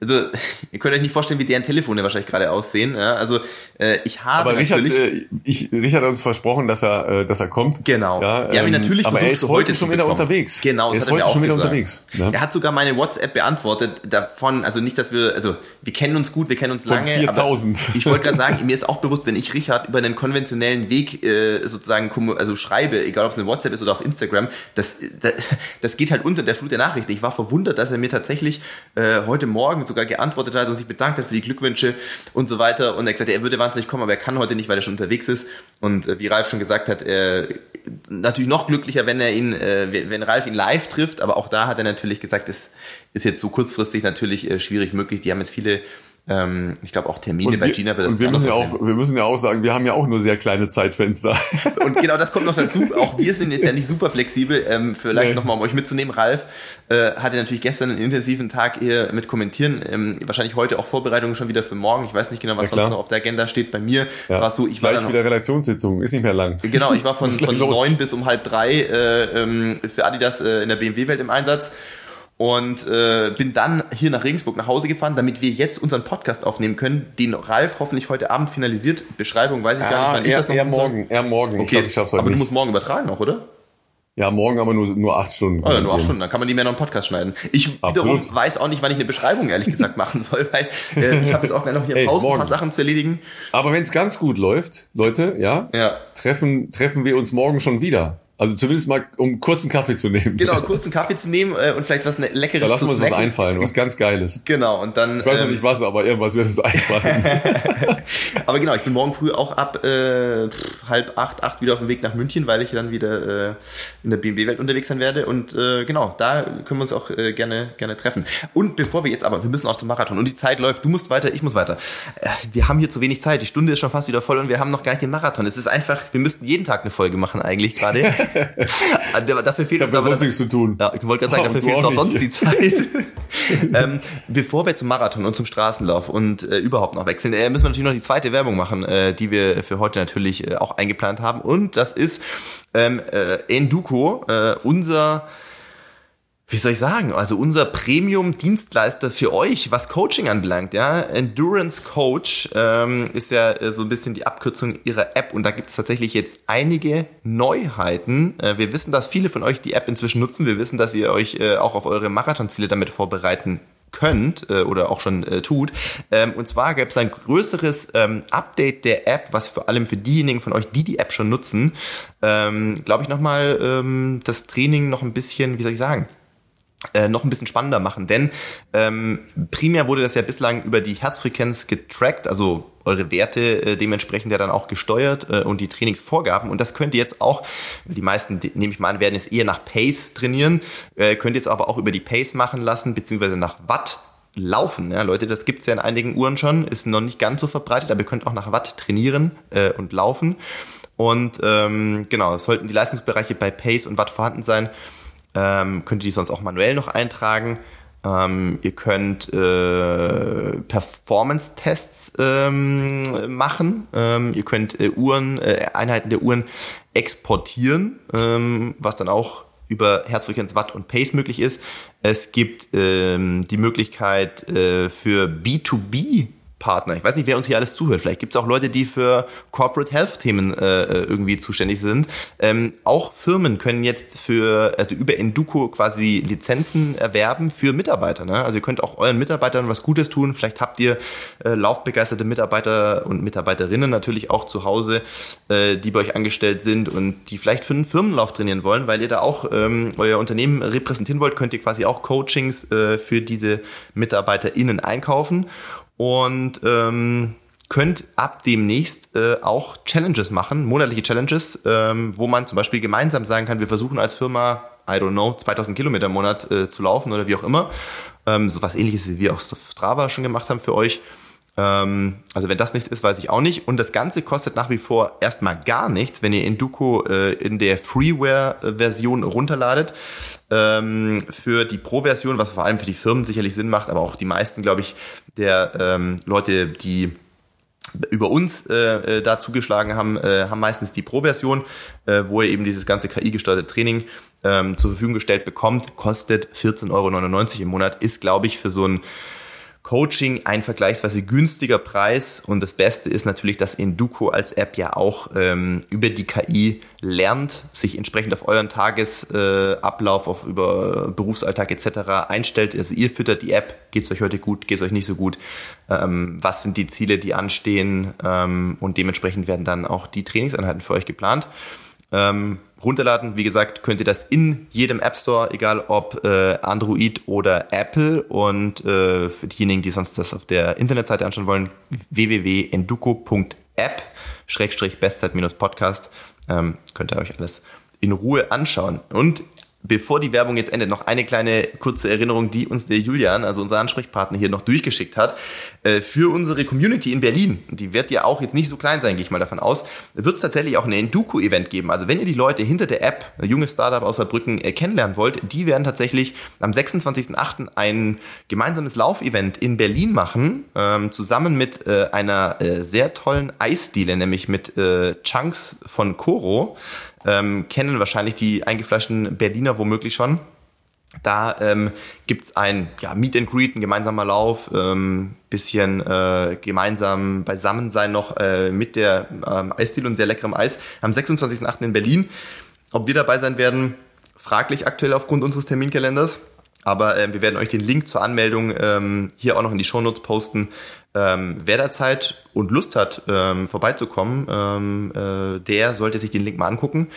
also ihr könnt euch nicht vorstellen, wie deren Telefone wahrscheinlich gerade aussehen. Ja, also äh, ich habe aber Richard, äh, ich, Richard hat uns versprochen, dass er, äh, dass er kommt. Genau. Ja, ähm, natürlich aber versucht, er ist heute schon wieder unterwegs. Genau, das er ist heute schon wieder gesagt. unterwegs. Ja. Er hat sogar meine WhatsApp beantwortet davon, also nicht, dass wir, also wir kennen uns gut, wir kennen uns Von lange. 4000. ich wollte gerade sagen, mir ist auch bewusst, wenn ich Richard über einen konventionellen Weg äh, sozusagen also schreibe, egal ob es eine WhatsApp ist oder auf Instagram, das, das, das geht halt unter der Flut der Nachrichten. Ich war verwundert, dass er mir tatsächlich äh, heute Morgen sogar geantwortet hat und sich bedankt hat für die Glückwünsche und so weiter. Und er hat gesagt, er würde wahnsinnig kommen, aber er kann heute nicht, weil er schon unterwegs ist. Und äh, wie Ralf schon gesagt hat, er natürlich noch glücklicher, wenn er ihn, äh, wenn Ralf ihn live trifft. Aber auch da hat er natürlich gesagt, es ist jetzt so kurzfristig natürlich äh, schwierig möglich. Die haben jetzt viele ähm, ich glaube auch Termine wir, bei Gina wird das und wir müssen ja auch, Wir müssen ja auch sagen, wir haben ja auch nur sehr kleine Zeitfenster. Und genau das kommt noch dazu. Auch wir sind jetzt ja nicht super flexibel. Ähm, vielleicht nee. nochmal, um euch mitzunehmen. Ralf äh, hatte natürlich gestern einen intensiven Tag hier mit Kommentieren. Ähm, wahrscheinlich heute auch Vorbereitungen schon wieder für morgen. Ich weiß nicht genau, was ja, noch auf der Agenda steht. Bei mir ja. war so, ich Gleich war dann wieder Redaktionssitzung, ist nicht mehr lang. Genau, ich war von, von neun bis um halb drei äh, ähm, für Adidas äh, in der BMW-Welt im Einsatz und äh, bin dann hier nach Regensburg nach Hause gefahren, damit wir jetzt unseren Podcast aufnehmen können, den Ralf hoffentlich heute Abend finalisiert. Beschreibung weiß ich ja, gar nicht, wann ich das noch eher morgen, eher morgen. Okay. Ich glaub, ich schaff's heute Aber nicht. du musst morgen übertragen auch, oder? Ja, morgen aber nur, nur acht Stunden. Oh ja, nur acht Stunden, dann kann man die mehr noch einen Podcast schneiden. Ich Absolut. wiederum weiß auch nicht, wann ich eine Beschreibung ehrlich gesagt machen soll, weil äh, ich habe jetzt auch noch hier hey, Pause, ein paar Sachen zu erledigen. Aber wenn es ganz gut läuft, Leute, ja, ja, treffen treffen wir uns morgen schon wieder. Also zumindest mal, um kurzen Kaffee zu nehmen. Genau, kurzen Kaffee zu nehmen äh, und vielleicht was ne Leckeres da lassen wir uns was einfallen, was ganz Geiles. Genau, und dann... Ich weiß noch ähm, nicht was, aber irgendwas wird es einfallen. aber genau, ich bin morgen früh auch ab äh, halb acht, acht wieder auf dem Weg nach München, weil ich dann wieder äh, in der BMW-Welt unterwegs sein werde. Und äh, genau, da können wir uns auch äh, gerne, gerne treffen. Und bevor wir jetzt aber, wir müssen auch zum Marathon und die Zeit läuft, du musst weiter, ich muss weiter. Äh, wir haben hier zu wenig Zeit, die Stunde ist schon fast wieder voll und wir haben noch gar nicht den Marathon. Es ist einfach, wir müssten jeden Tag eine Folge machen eigentlich gerade. dafür fehlt ich uns aber sonst nichts zu tun. Ja, ich wollte gerade sagen, dafür fehlt uns auch sonst die Zeit. ähm, bevor wir zum Marathon und zum Straßenlauf und äh, überhaupt noch wechseln, äh, müssen wir natürlich noch die zweite Werbung machen, äh, die wir für heute natürlich äh, auch eingeplant haben. Und das ist ähm, äh, Enduko, äh, unser wie soll ich sagen, also unser Premium-Dienstleister für euch, was Coaching anbelangt, ja, Endurance Coach ähm, ist ja äh, so ein bisschen die Abkürzung ihrer App und da gibt es tatsächlich jetzt einige Neuheiten. Äh, wir wissen, dass viele von euch die App inzwischen nutzen. Wir wissen, dass ihr euch äh, auch auf eure Marathonziele damit vorbereiten könnt äh, oder auch schon äh, tut. Ähm, und zwar gab es ein größeres ähm, Update der App, was vor allem für diejenigen von euch, die die App schon nutzen, ähm, glaube ich nochmal ähm, das Training noch ein bisschen, wie soll ich sagen, äh, noch ein bisschen spannender machen. Denn ähm, primär wurde das ja bislang über die Herzfrequenz getrackt, also eure Werte äh, dementsprechend ja dann auch gesteuert äh, und die Trainingsvorgaben. Und das könnt ihr jetzt auch, die meisten, nehme ich mal an, werden es eher nach Pace trainieren, äh, könnt ihr jetzt aber auch über die Pace machen lassen, beziehungsweise nach Watt laufen. Ja, Leute, das gibt's ja in einigen Uhren schon, ist noch nicht ganz so verbreitet, aber ihr könnt auch nach Watt trainieren äh, und laufen. Und ähm, genau, es sollten die Leistungsbereiche bei Pace und Watt vorhanden sein ähm, könnt ihr die sonst auch manuell noch eintragen. Ähm, ihr könnt äh, Performance-Tests ähm, machen. Ähm, ihr könnt äh, Uhren, äh, Einheiten der Uhren exportieren, ähm, was dann auch über Herzfrequenz, Watt und Pace möglich ist. Es gibt ähm, die Möglichkeit äh, für B2B Partner. Ich weiß nicht, wer uns hier alles zuhört. Vielleicht gibt es auch Leute, die für Corporate Health Themen äh, äh, irgendwie zuständig sind. Ähm, auch Firmen können jetzt für also über Enduko quasi Lizenzen erwerben für Mitarbeiter. Ne? Also ihr könnt auch euren Mitarbeitern was Gutes tun. Vielleicht habt ihr äh, laufbegeisterte Mitarbeiter und Mitarbeiterinnen natürlich auch zu Hause, äh, die bei euch angestellt sind und die vielleicht für einen Firmenlauf trainieren wollen, weil ihr da auch ähm, euer Unternehmen repräsentieren wollt, könnt ihr quasi auch Coachings äh, für diese MitarbeiterInnen einkaufen und ähm, könnt ab demnächst äh, auch Challenges machen, monatliche Challenges, ähm, wo man zum Beispiel gemeinsam sagen kann, wir versuchen als Firma, I don't know, 2000 Kilometer im Monat äh, zu laufen oder wie auch immer. Ähm, so was ähnliches, wie wir auch Strava schon gemacht haben für euch. Ähm, also wenn das nichts ist, weiß ich auch nicht. Und das Ganze kostet nach wie vor erstmal gar nichts, wenn ihr Induco äh, in der Freeware-Version runterladet. Ähm, für die Pro-Version, was vor allem für die Firmen sicherlich Sinn macht, aber auch die meisten, glaube ich, der ähm, Leute, die über uns äh, äh, da zugeschlagen haben, äh, haben meistens die Pro-Version, äh, wo ihr eben dieses ganze KI-gesteuerte Training ähm, zur Verfügung gestellt bekommt, kostet 14,99 Euro im Monat, ist, glaube ich, für so ein Coaching ein vergleichsweise günstiger Preis und das Beste ist natürlich, dass Induco als App ja auch ähm, über die KI lernt, sich entsprechend auf euren Tagesablauf, äh, über Berufsalltag etc. einstellt. Also ihr füttert die App, geht es euch heute gut, geht es euch nicht so gut, ähm, was sind die Ziele, die anstehen ähm, und dementsprechend werden dann auch die Trainingseinheiten für euch geplant. Ähm, runterladen, wie gesagt, könnt ihr das in jedem App Store, egal ob äh, Android oder Apple. Und äh, für diejenigen, die sonst das auf der Internetseite anschauen wollen, www.enduko.app Schrägstrich Bestzeit-Podcast ähm, könnt ihr euch alles in Ruhe anschauen. Und Bevor die Werbung jetzt endet, noch eine kleine kurze Erinnerung, die uns der Julian, also unser Ansprechpartner hier noch durchgeschickt hat. Äh, für unsere Community in Berlin, die wird ja auch jetzt nicht so klein sein, gehe ich mal davon aus, wird es tatsächlich auch ein Enduko-Event geben. Also wenn ihr die Leute hinter der App, ein junges Startup aus Saarbrücken, äh, kennenlernen wollt, die werden tatsächlich am 26.08. ein gemeinsames Laufevent in Berlin machen, ähm, zusammen mit äh, einer sehr tollen Eisdiele, nämlich mit Chunks von Koro ähm, kennen wahrscheinlich die eingefleischten Berliner womöglich schon. Da ähm, gibt ein ja, Meet and Greet, ein gemeinsamer Lauf, ähm, bisschen äh, gemeinsam beisammen sein noch äh, mit der ähm, Eisdiele und sehr leckerem Eis am 26.08. in Berlin. Ob wir dabei sein werden, fraglich aktuell aufgrund unseres Terminkalenders. Aber äh, wir werden euch den Link zur Anmeldung ähm, hier auch noch in die Shownotes posten. Ähm, wer da Zeit und Lust hat, ähm, vorbeizukommen, ähm, äh, der sollte sich den Link mal angucken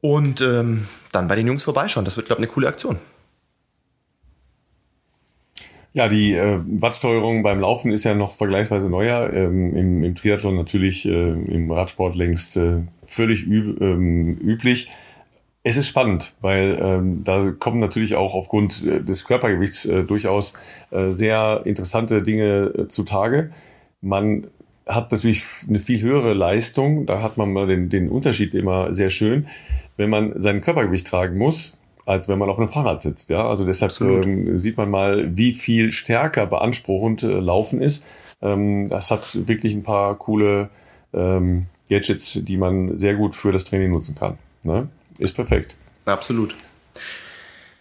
und ähm, dann bei den Jungs vorbeischauen. Das wird, glaube ich, eine coole Aktion. Ja, die äh, Wattsteuerung beim Laufen ist ja noch vergleichsweise neuer. Ähm, im, Im Triathlon natürlich, äh, im Radsport längst äh, völlig üb, ähm, üblich. Es ist spannend, weil ähm, da kommen natürlich auch aufgrund äh, des Körpergewichts äh, durchaus äh, sehr interessante Dinge äh, zutage. Man hat natürlich eine viel höhere Leistung, da hat man mal den, den Unterschied immer sehr schön. wenn man sein Körpergewicht tragen muss, als wenn man auf einem Fahrrad sitzt. Ja, also deshalb ähm, sieht man mal, wie viel stärker beanspruchend äh, Laufen ist. Ähm, das hat wirklich ein paar coole ähm, Gadgets, die man sehr gut für das Training nutzen kann. Ne? Ist perfekt. Absolut.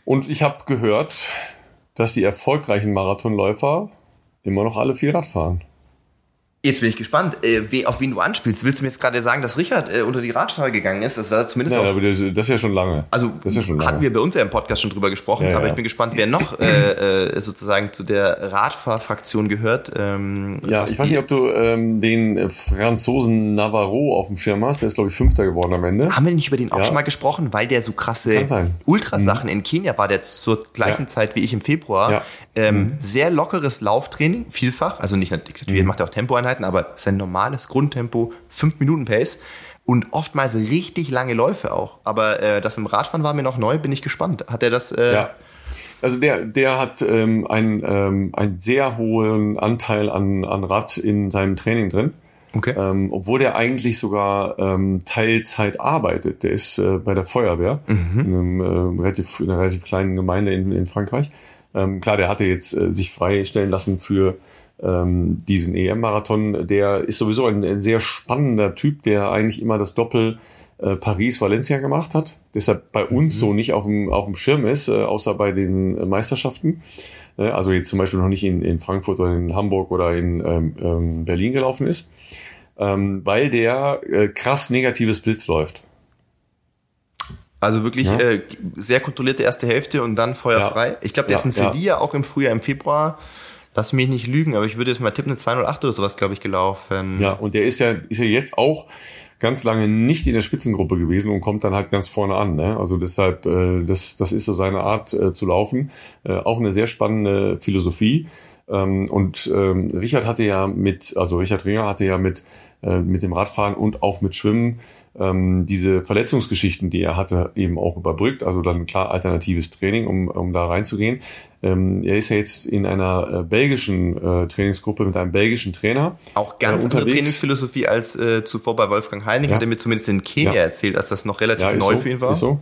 Und ich habe gehört, dass die erfolgreichen Marathonläufer immer noch alle viel Rad fahren. Jetzt bin ich gespannt, äh, auf wen du anspielst. Willst du mir jetzt gerade sagen, dass Richard äh, unter die Radfahrer gegangen ist? Das ist zumindest ja, auch, aber das, ist ja schon lange. Also das ja schon lange. hatten wir bei uns ja im Podcast schon drüber gesprochen, ja, aber ich bin gespannt, wer noch äh, äh sozusagen zu der Radfahrfraktion gehört. Ähm, ja, ich weiß nicht, ob du ähm, den Franzosen Navarro auf dem Schirm hast. Der ist, glaube ich, Fünfter geworden am Ende. Haben wir nicht über den auch schon mal gesprochen, weil der so krasse Ultrasachen mhm. in Kenia war, der zur gleichen Zeit wie ich im Februar. Ähm, mhm. Sehr lockeres Lauftraining, vielfach. Also nicht natürlich, mhm. macht er auch Tempoeinheiten, aber sein normales Grundtempo, 5 Minuten Pace und oftmals richtig lange Läufe auch. Aber äh, das mit dem Radfahren war mir noch neu, bin ich gespannt. Hat er das? Äh ja. Also der, der hat ähm, einen, ähm, einen sehr hohen Anteil an, an Rad in seinem Training drin. Okay. Ähm, obwohl der eigentlich sogar ähm, Teilzeit arbeitet. Der ist äh, bei der Feuerwehr mhm. in, einem, äh, relativ, in einer relativ kleinen Gemeinde in, in Frankreich. Ähm, klar, der hatte jetzt äh, sich freistellen lassen für ähm, diesen EM-Marathon. Der ist sowieso ein, ein, sehr spannender Typ, der eigentlich immer das Doppel äh, Paris-Valencia gemacht hat. Deshalb bei uns mhm. so nicht auf dem, auf dem Schirm ist, äh, außer bei den äh, Meisterschaften. Äh, also jetzt zum Beispiel noch nicht in, in Frankfurt oder in Hamburg oder in ähm, ähm, Berlin gelaufen ist. Ähm, weil der äh, krass negatives Blitz läuft. Also wirklich ja. äh, sehr kontrollierte erste Hälfte und dann feuerfrei. Ja. Ich glaube, der ja, ist in Sevilla auch im Frühjahr, im Februar. Lass mich nicht lügen, aber ich würde jetzt mal tippen, eine 208 oder sowas, glaube ich, gelaufen. Ja, und der ist ja, ist ja jetzt auch ganz lange nicht in der Spitzengruppe gewesen und kommt dann halt ganz vorne an. Ne? Also deshalb, äh, das, das ist so seine Art äh, zu laufen. Äh, auch eine sehr spannende Philosophie. Ähm, und ähm, Richard hatte ja mit, also Richard Ringer hatte ja mit, äh, mit dem Radfahren und auch mit Schwimmen ähm, diese Verletzungsgeschichten, die er hatte, eben auch überbrückt. Also dann klar alternatives Training, um, um da reinzugehen. Ähm, er ist ja jetzt in einer äh, belgischen äh, Trainingsgruppe mit einem belgischen Trainer. Auch ganz äh, andere Trainingsphilosophie als äh, zuvor bei Wolfgang Heinig. Ja. Hat er mir zumindest in Kenia ja. erzählt, dass das noch relativ ja, neu so, für ihn war. Ist so.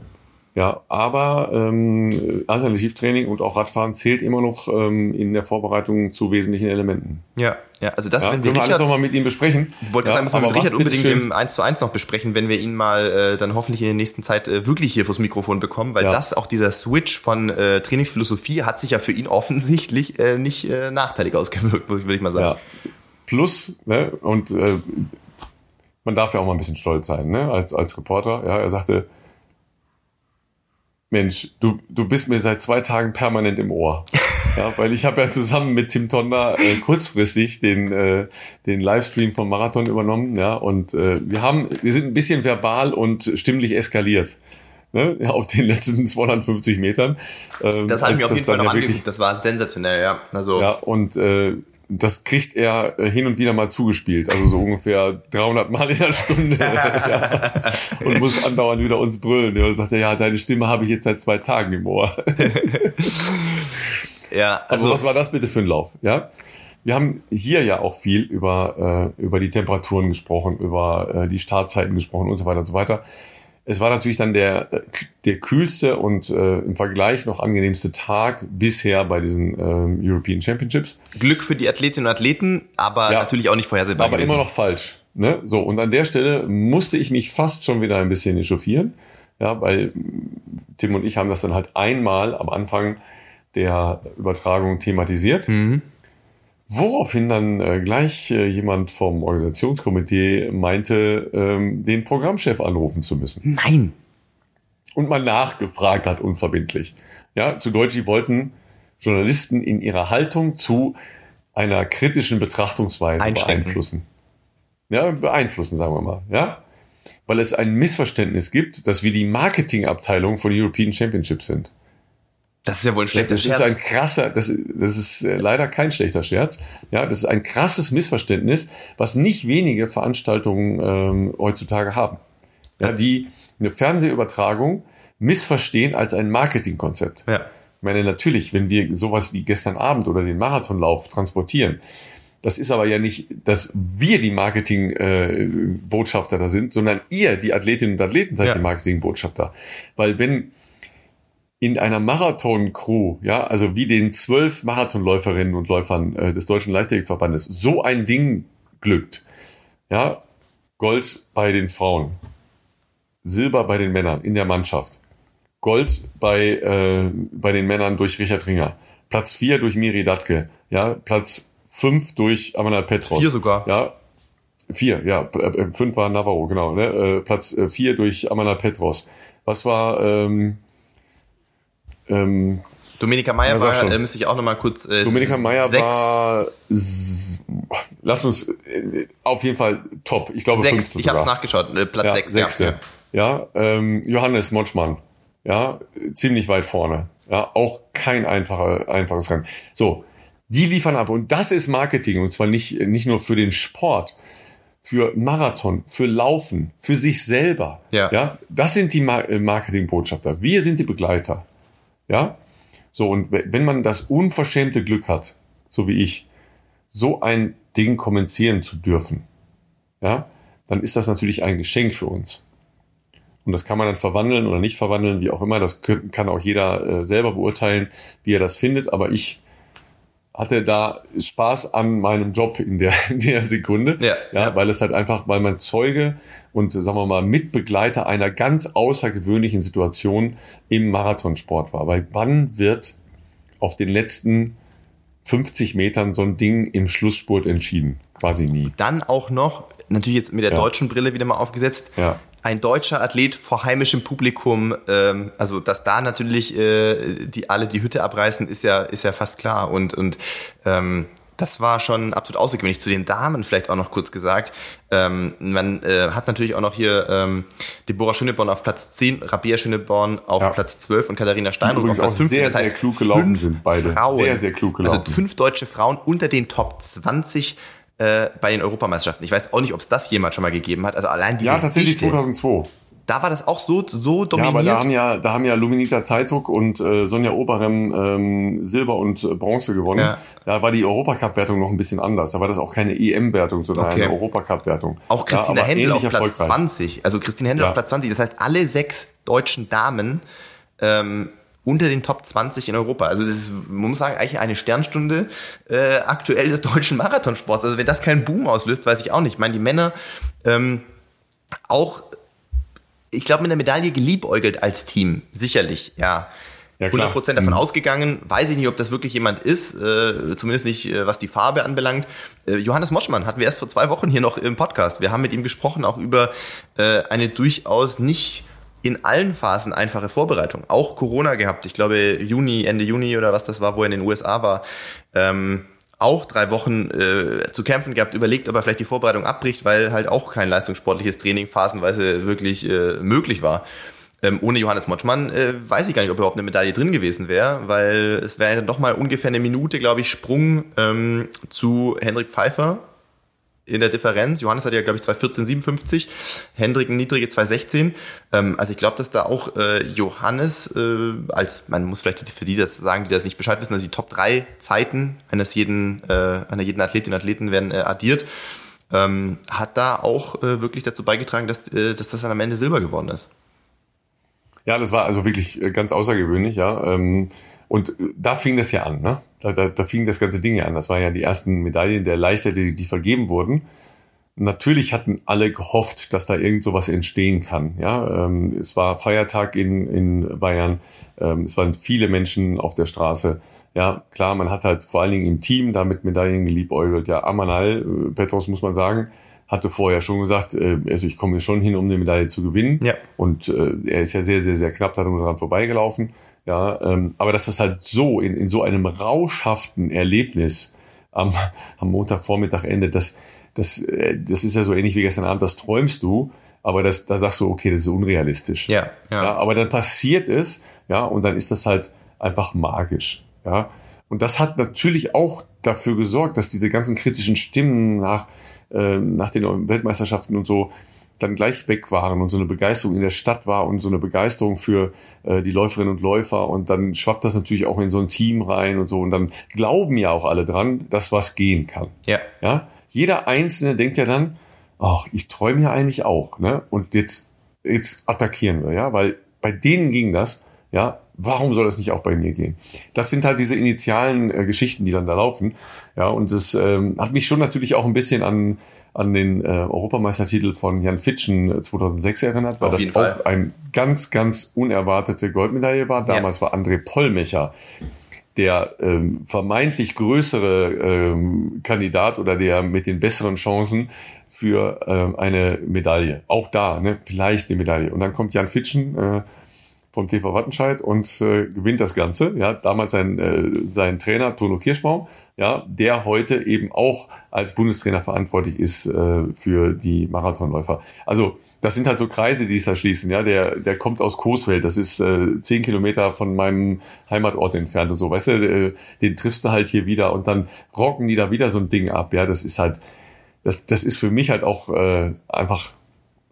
Ja, aber ähm, Alternativtraining und auch Radfahren zählt immer noch ähm, in der Vorbereitung zu wesentlichen Elementen. Ja, ja, also das, ja, wenn wir Richard, alles nochmal mit ihm besprechen. Wollte ja, das einmal mit Richard unbedingt im 1 zu 1 noch besprechen, wenn wir ihn mal äh, dann hoffentlich in der nächsten Zeit äh, wirklich hier fürs Mikrofon bekommen, weil ja. das auch dieser Switch von äh, Trainingsphilosophie hat sich ja für ihn offensichtlich äh, nicht äh, nachteilig ausgewirkt, würde ich mal sagen. Ja. Plus, ne, und äh, man darf ja auch mal ein bisschen stolz sein, ne, als, als Reporter. Ja, er sagte, Mensch, du, du bist mir seit zwei Tagen permanent im Ohr. Ja, weil ich habe ja zusammen mit Tim Tonda äh, kurzfristig den, äh, den Livestream vom Marathon übernommen, ja, und äh, wir haben, wir sind ein bisschen verbal und stimmlich eskaliert. Ne, auf den letzten 250 Metern. Ähm, das haben wir auf jeden Fall noch angeguckt, das war sensationell, ja. Also. Ja, und äh, das kriegt er äh, hin und wieder mal zugespielt, also so ungefähr 300 Mal in der Stunde ja. und muss andauernd wieder uns brüllen. Und sagt er, ja, deine Stimme habe ich jetzt seit zwei Tagen im Ohr. ja, also, also was war das bitte für ein Lauf? Ja, wir haben hier ja auch viel über äh, über die Temperaturen gesprochen, über äh, die Startzeiten gesprochen und so weiter und so weiter. Es war natürlich dann der, der kühlste und äh, im Vergleich noch angenehmste Tag bisher bei diesen ähm, European Championships. Glück für die Athletinnen und Athleten, aber ja, natürlich auch nicht vorhersehbar. Aber gewesen. immer noch falsch. Ne? So, und an der Stelle musste ich mich fast schon wieder ein bisschen echauffieren. Ja, weil Tim und ich haben das dann halt einmal am Anfang der Übertragung thematisiert. Mhm. Woraufhin dann äh, gleich äh, jemand vom Organisationskomitee meinte, ähm, den Programmchef anrufen zu müssen. Nein. Und mal nachgefragt hat, unverbindlich. Ja, zu Deutsch, die wollten Journalisten in ihrer Haltung zu einer kritischen Betrachtungsweise beeinflussen. Ja, beeinflussen, sagen wir mal. Ja, weil es ein Missverständnis gibt, dass wir die Marketingabteilung von European Championships sind. Das ist ja wohl ein schlechter Scherz. Das ist ein krasser, das, das ist äh, leider kein schlechter Scherz. Ja, das ist ein krasses Missverständnis, was nicht wenige Veranstaltungen ähm, heutzutage haben. Ja, die eine Fernsehübertragung missverstehen als ein Marketingkonzept. Ja. Ich meine, natürlich, wenn wir sowas wie gestern Abend oder den Marathonlauf transportieren, Das ist aber ja nicht, dass wir die Marketingbotschafter äh, da sind, sondern ihr, die Athletinnen und Athleten, seid ja. die Marketingbotschafter. Weil wenn in einer Marathon-Crew, ja, also wie den zwölf Marathonläuferinnen und Läufern äh, des Deutschen Leichtathletikverbandes, so ein Ding glückt, ja, Gold bei den Frauen, Silber bei den Männern in der Mannschaft, Gold bei, äh, bei den Männern durch Richard Ringer, Platz 4 durch Miri Datke, ja, Platz 5 durch Amanal Petros. Vier sogar. Ja, vier, ja, äh, äh, fünf war Navarro, genau, ne? Äh, Platz 4 durch Amanal Petros. Was war, ähm, ähm, Dominika Meyer war, schon. äh, müsste ich auch nochmal kurz. Äh, Dominika Meyer war, lass uns äh, auf jeden Fall top. Ich glaube, sechs. Ich habe nachgeschaut, äh, Platz ja, sechs. Sechste. Ja, ja ähm, Johannes Motschmann, ja, ziemlich weit vorne. Ja, auch kein einfacher, einfaches Rennen. So, die liefern ab und das ist Marketing und zwar nicht nicht nur für den Sport, für Marathon, für Laufen, für sich selber. Ja, ja das sind die äh, Marketingbotschafter. Wir sind die Begleiter. Ja? So, und wenn man das unverschämte Glück hat, so wie ich, so ein Ding kommentieren zu dürfen, ja, dann ist das natürlich ein Geschenk für uns. Und das kann man dann verwandeln oder nicht verwandeln, wie auch immer. Das kann auch jeder äh, selber beurteilen, wie er das findet. Aber ich hatte da Spaß an meinem Job in der, in der Sekunde. Ja, ja, weil es halt einfach, weil man Zeuge und sagen wir mal Mitbegleiter einer ganz außergewöhnlichen Situation im Marathonsport war. Weil wann wird auf den letzten 50 Metern so ein Ding im Schlussspurt entschieden? Quasi nie. Dann auch noch, natürlich jetzt mit der ja. deutschen Brille wieder mal aufgesetzt, ja ein deutscher Athlet vor heimischem Publikum, ähm, also dass da natürlich äh, die alle die Hütte abreißen, ist ja ist ja fast klar und und ähm, das war schon absolut außergewöhnlich. Zu den Damen vielleicht auch noch kurz gesagt. Ähm, man äh, hat natürlich auch noch hier ähm, Deborah Schöneborn auf Platz 10, Rabia Schöneborn auf ja. Platz 12 und Katharina Steinruck auf Platz 15. Sehr, das heißt, sehr klug gelaufen sind beide. Frauen, sehr, sehr klug gelaufen. Also fünf deutsche Frauen unter den Top 20 äh, bei den Europameisterschaften. Ich weiß auch nicht, ob es das jemand schon mal gegeben hat. Also allein diese Ja, tatsächlich Dichte, 2002. Da war das auch so, so dominiert. Ja, aber da haben ja, da haben ja Luminita Zeituk und äh, Sonja Oberem ähm, Silber und äh, Bronze gewonnen. Ja. Da war die Europacup-Wertung noch ein bisschen anders. Da war das auch keine EM-Wertung, sondern okay. eine Europacup-Wertung. Auch Christina ja, Händel auf Platz 20. Also Christina Händel ja. auf Platz 20. Das heißt, alle sechs deutschen Damen ähm, unter den Top 20 in Europa. Also das ist, man muss sagen, eigentlich eine Sternstunde äh, aktuell des deutschen Marathonsports. Also wenn das keinen Boom auslöst, weiß ich auch nicht. Ich meine, die Männer ähm, auch, ich glaube, mit der Medaille geliebäugelt als Team, sicherlich, ja. Ja, 100 Prozent davon mhm. ausgegangen. Weiß ich nicht, ob das wirklich jemand ist, äh, zumindest nicht, äh, was die Farbe anbelangt. Äh, Johannes Moschmann hatten wir erst vor zwei Wochen hier noch im Podcast. Wir haben mit ihm gesprochen, auch über äh, eine durchaus nicht in allen Phasen einfache Vorbereitung. Auch Corona gehabt. Ich glaube, Juni, Ende Juni oder was das war, wo er in den USA war. Ähm, auch drei Wochen äh, zu kämpfen gehabt, überlegt, ob er vielleicht die Vorbereitung abbricht, weil halt auch kein leistungssportliches Training phasenweise wirklich äh, möglich war. Ähm, ohne Johannes Motschmann äh, weiß ich gar nicht, ob überhaupt eine Medaille drin gewesen wäre, weil es wäre dann doch mal ungefähr eine Minute, glaube ich, Sprung ähm, zu Hendrik Pfeiffer, in der Differenz. Johannes hat ja, glaube ich, 214,57, Hendrik ein niedrige 216. Ähm, also ich glaube, dass da auch äh, Johannes äh, als, man muss vielleicht für die das sagen, die das nicht Bescheid wissen, also die Top 3 Zeiten eines jeden, äh, einer jeden Athletin und Athleten werden äh, addiert, ähm, hat da auch äh, wirklich dazu beigetragen, dass, äh, dass das dann am Ende Silber geworden ist. Ja, das war also wirklich äh, ganz außergewöhnlich, ja. Ähm, und äh, da fing das ja an, ne? Da, da, da fing das ganze Ding ja an. Das waren ja die ersten Medaillen der Leichtathletik, die, vergeben wurden. Natürlich hatten alle gehofft, dass da irgend sowas entstehen kann. Ja, ähm, es war Feiertag in, in Bayern. Ähm, es waren viele Menschen auf der Straße. Ja, klar, man hat halt vor allen Dingen im Team da mit Medaillen geliebäugelt. Ja, Amanal, äh, Petros muss man sagen, hatte vorher schon gesagt, äh, also ich komme schon hin, um eine Medaille zu gewinnen. Ja. Und äh, er ist ja sehr, sehr, sehr knapp daran vorbeigelaufen. Ja, ähm, aber dass das halt so in, in so einem rauschhaften Erlebnis am, am Montagvormittag endet, das, das, äh, das ist ja so ähnlich wie gestern Abend, das träumst du, aber das, da sagst du, okay, das ist unrealistisch. Ja, ja. ja aber dann passiert es, ja, und dann ist das halt einfach magisch. Ja. Und das hat natürlich auch dafür gesorgt, dass diese ganzen kritischen Stimmen nach, äh, nach den Weltmeisterschaften und so, dann gleich weg waren und so eine Begeisterung in der Stadt war und so eine Begeisterung für äh, die Läuferinnen und Läufer und dann schwappt das natürlich auch in so ein Team rein und so und dann glauben ja auch alle dran, dass was gehen kann. Ja. Ja. Jeder Einzelne denkt ja dann, ach, ich träume ja eigentlich auch, ne? Und jetzt, jetzt attackieren wir, ja, weil bei denen ging das, ja, warum soll das nicht auch bei mir gehen? Das sind halt diese initialen äh, Geschichten, die dann da laufen. Ja, und das ähm, hat mich schon natürlich auch ein bisschen an, an den äh, Europameistertitel von Jan Fitschen 2006 äh, erinnert, weil das Fall. auch ein ganz, ganz unerwartete Goldmedaille war. Damals war André Pollmecher der ähm, vermeintlich größere ähm, Kandidat oder der mit den besseren Chancen für ähm, eine Medaille. Auch da, ne, vielleicht eine Medaille. Und dann kommt Jan Fitschen äh, vom TV Wattenscheid und äh, gewinnt das Ganze. Ja, damals sein, äh, sein Trainer Tono Kirschbaum, ja, der heute eben auch als Bundestrainer verantwortlich ist äh, für die Marathonläufer. Also das sind halt so Kreise, die sich da schließen. Ja, der, der kommt aus Coesfeld, das ist äh, zehn Kilometer von meinem Heimatort entfernt und so. Weißt du, äh, den triffst du halt hier wieder und dann rocken die da wieder so ein Ding ab. Ja, das ist halt, das, das ist für mich halt auch äh, einfach,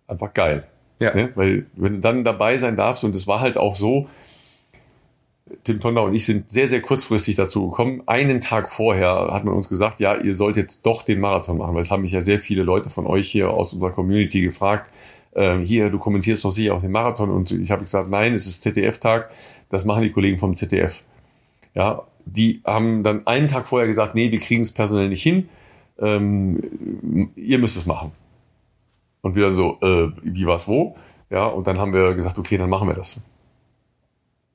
einfach geil. Ja. Ne? Weil wenn du dann dabei sein darfst und es war halt auch so, Tim Tonder und ich sind sehr, sehr kurzfristig dazu gekommen. Einen Tag vorher hat man uns gesagt, ja, ihr sollt jetzt doch den Marathon machen, weil es haben mich ja sehr viele Leute von euch hier aus unserer Community gefragt, äh, hier, du kommentierst doch sicher auch den Marathon und ich habe gesagt, nein, es ist ZDF-Tag, das machen die Kollegen vom ZDF. Ja, die haben dann einen Tag vorher gesagt, nee, wir kriegen es personell nicht hin, ähm, ihr müsst es machen. Und wir dann so, äh, wie was wo? Ja, und dann haben wir gesagt, okay, dann machen wir das.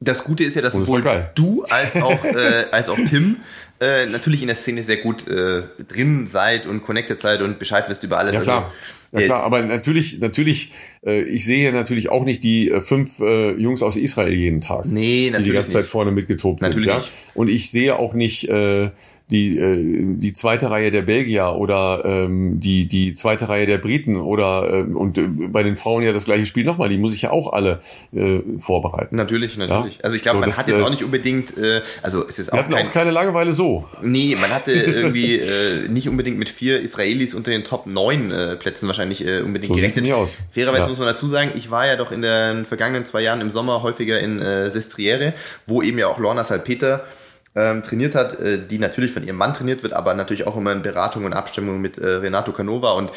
Das Gute ist ja, dass sowohl du als auch, äh, als auch Tim äh, natürlich in der Szene sehr gut äh, drin seid und connected seid und Bescheid wisst über alles. Ja klar. Also, Ja klar, aber natürlich, natürlich, äh, ich sehe natürlich auch nicht die äh, fünf äh, Jungs aus Israel jeden Tag, Nee, die natürlich die ganze Zeit nicht. vorne mitgetobt Natürlich sind. Ja? nicht. Und ich sehe auch nicht äh, die, äh, die zweite Reihe der Belgier oder ähm, die, die zweite Reihe der Briten oder ähm, und äh, bei den Frauen ja das gleiche Spiel nochmal, die muss ich ja auch alle äh, vorbereiten. Natürlich, natürlich. Ja. Also ich glaube, So, man das, hat jetzt äh, auch nicht unbedingt, äh, also es ist Wir auch hatten kein, auch keine Langeweile so. Nee, man hatte irgendwie äh, nicht unbedingt mit vier Israelis unter den Top 9 äh, Plätzen wahrscheinlich äh, unbedingt So gerechnet. nämlich aus. Fairerweise Ja. muss man dazu sagen, ich war ja doch in den vergangenen zwei Jahren im Sommer häufiger in äh, Sestriere, wo eben ja auch Lorna Salpeter ähm, trainiert hat, äh, die natürlich von ihrem Mann trainiert wird, aber natürlich auch immer in Beratung und Abstimmung mit äh, Renato Canova und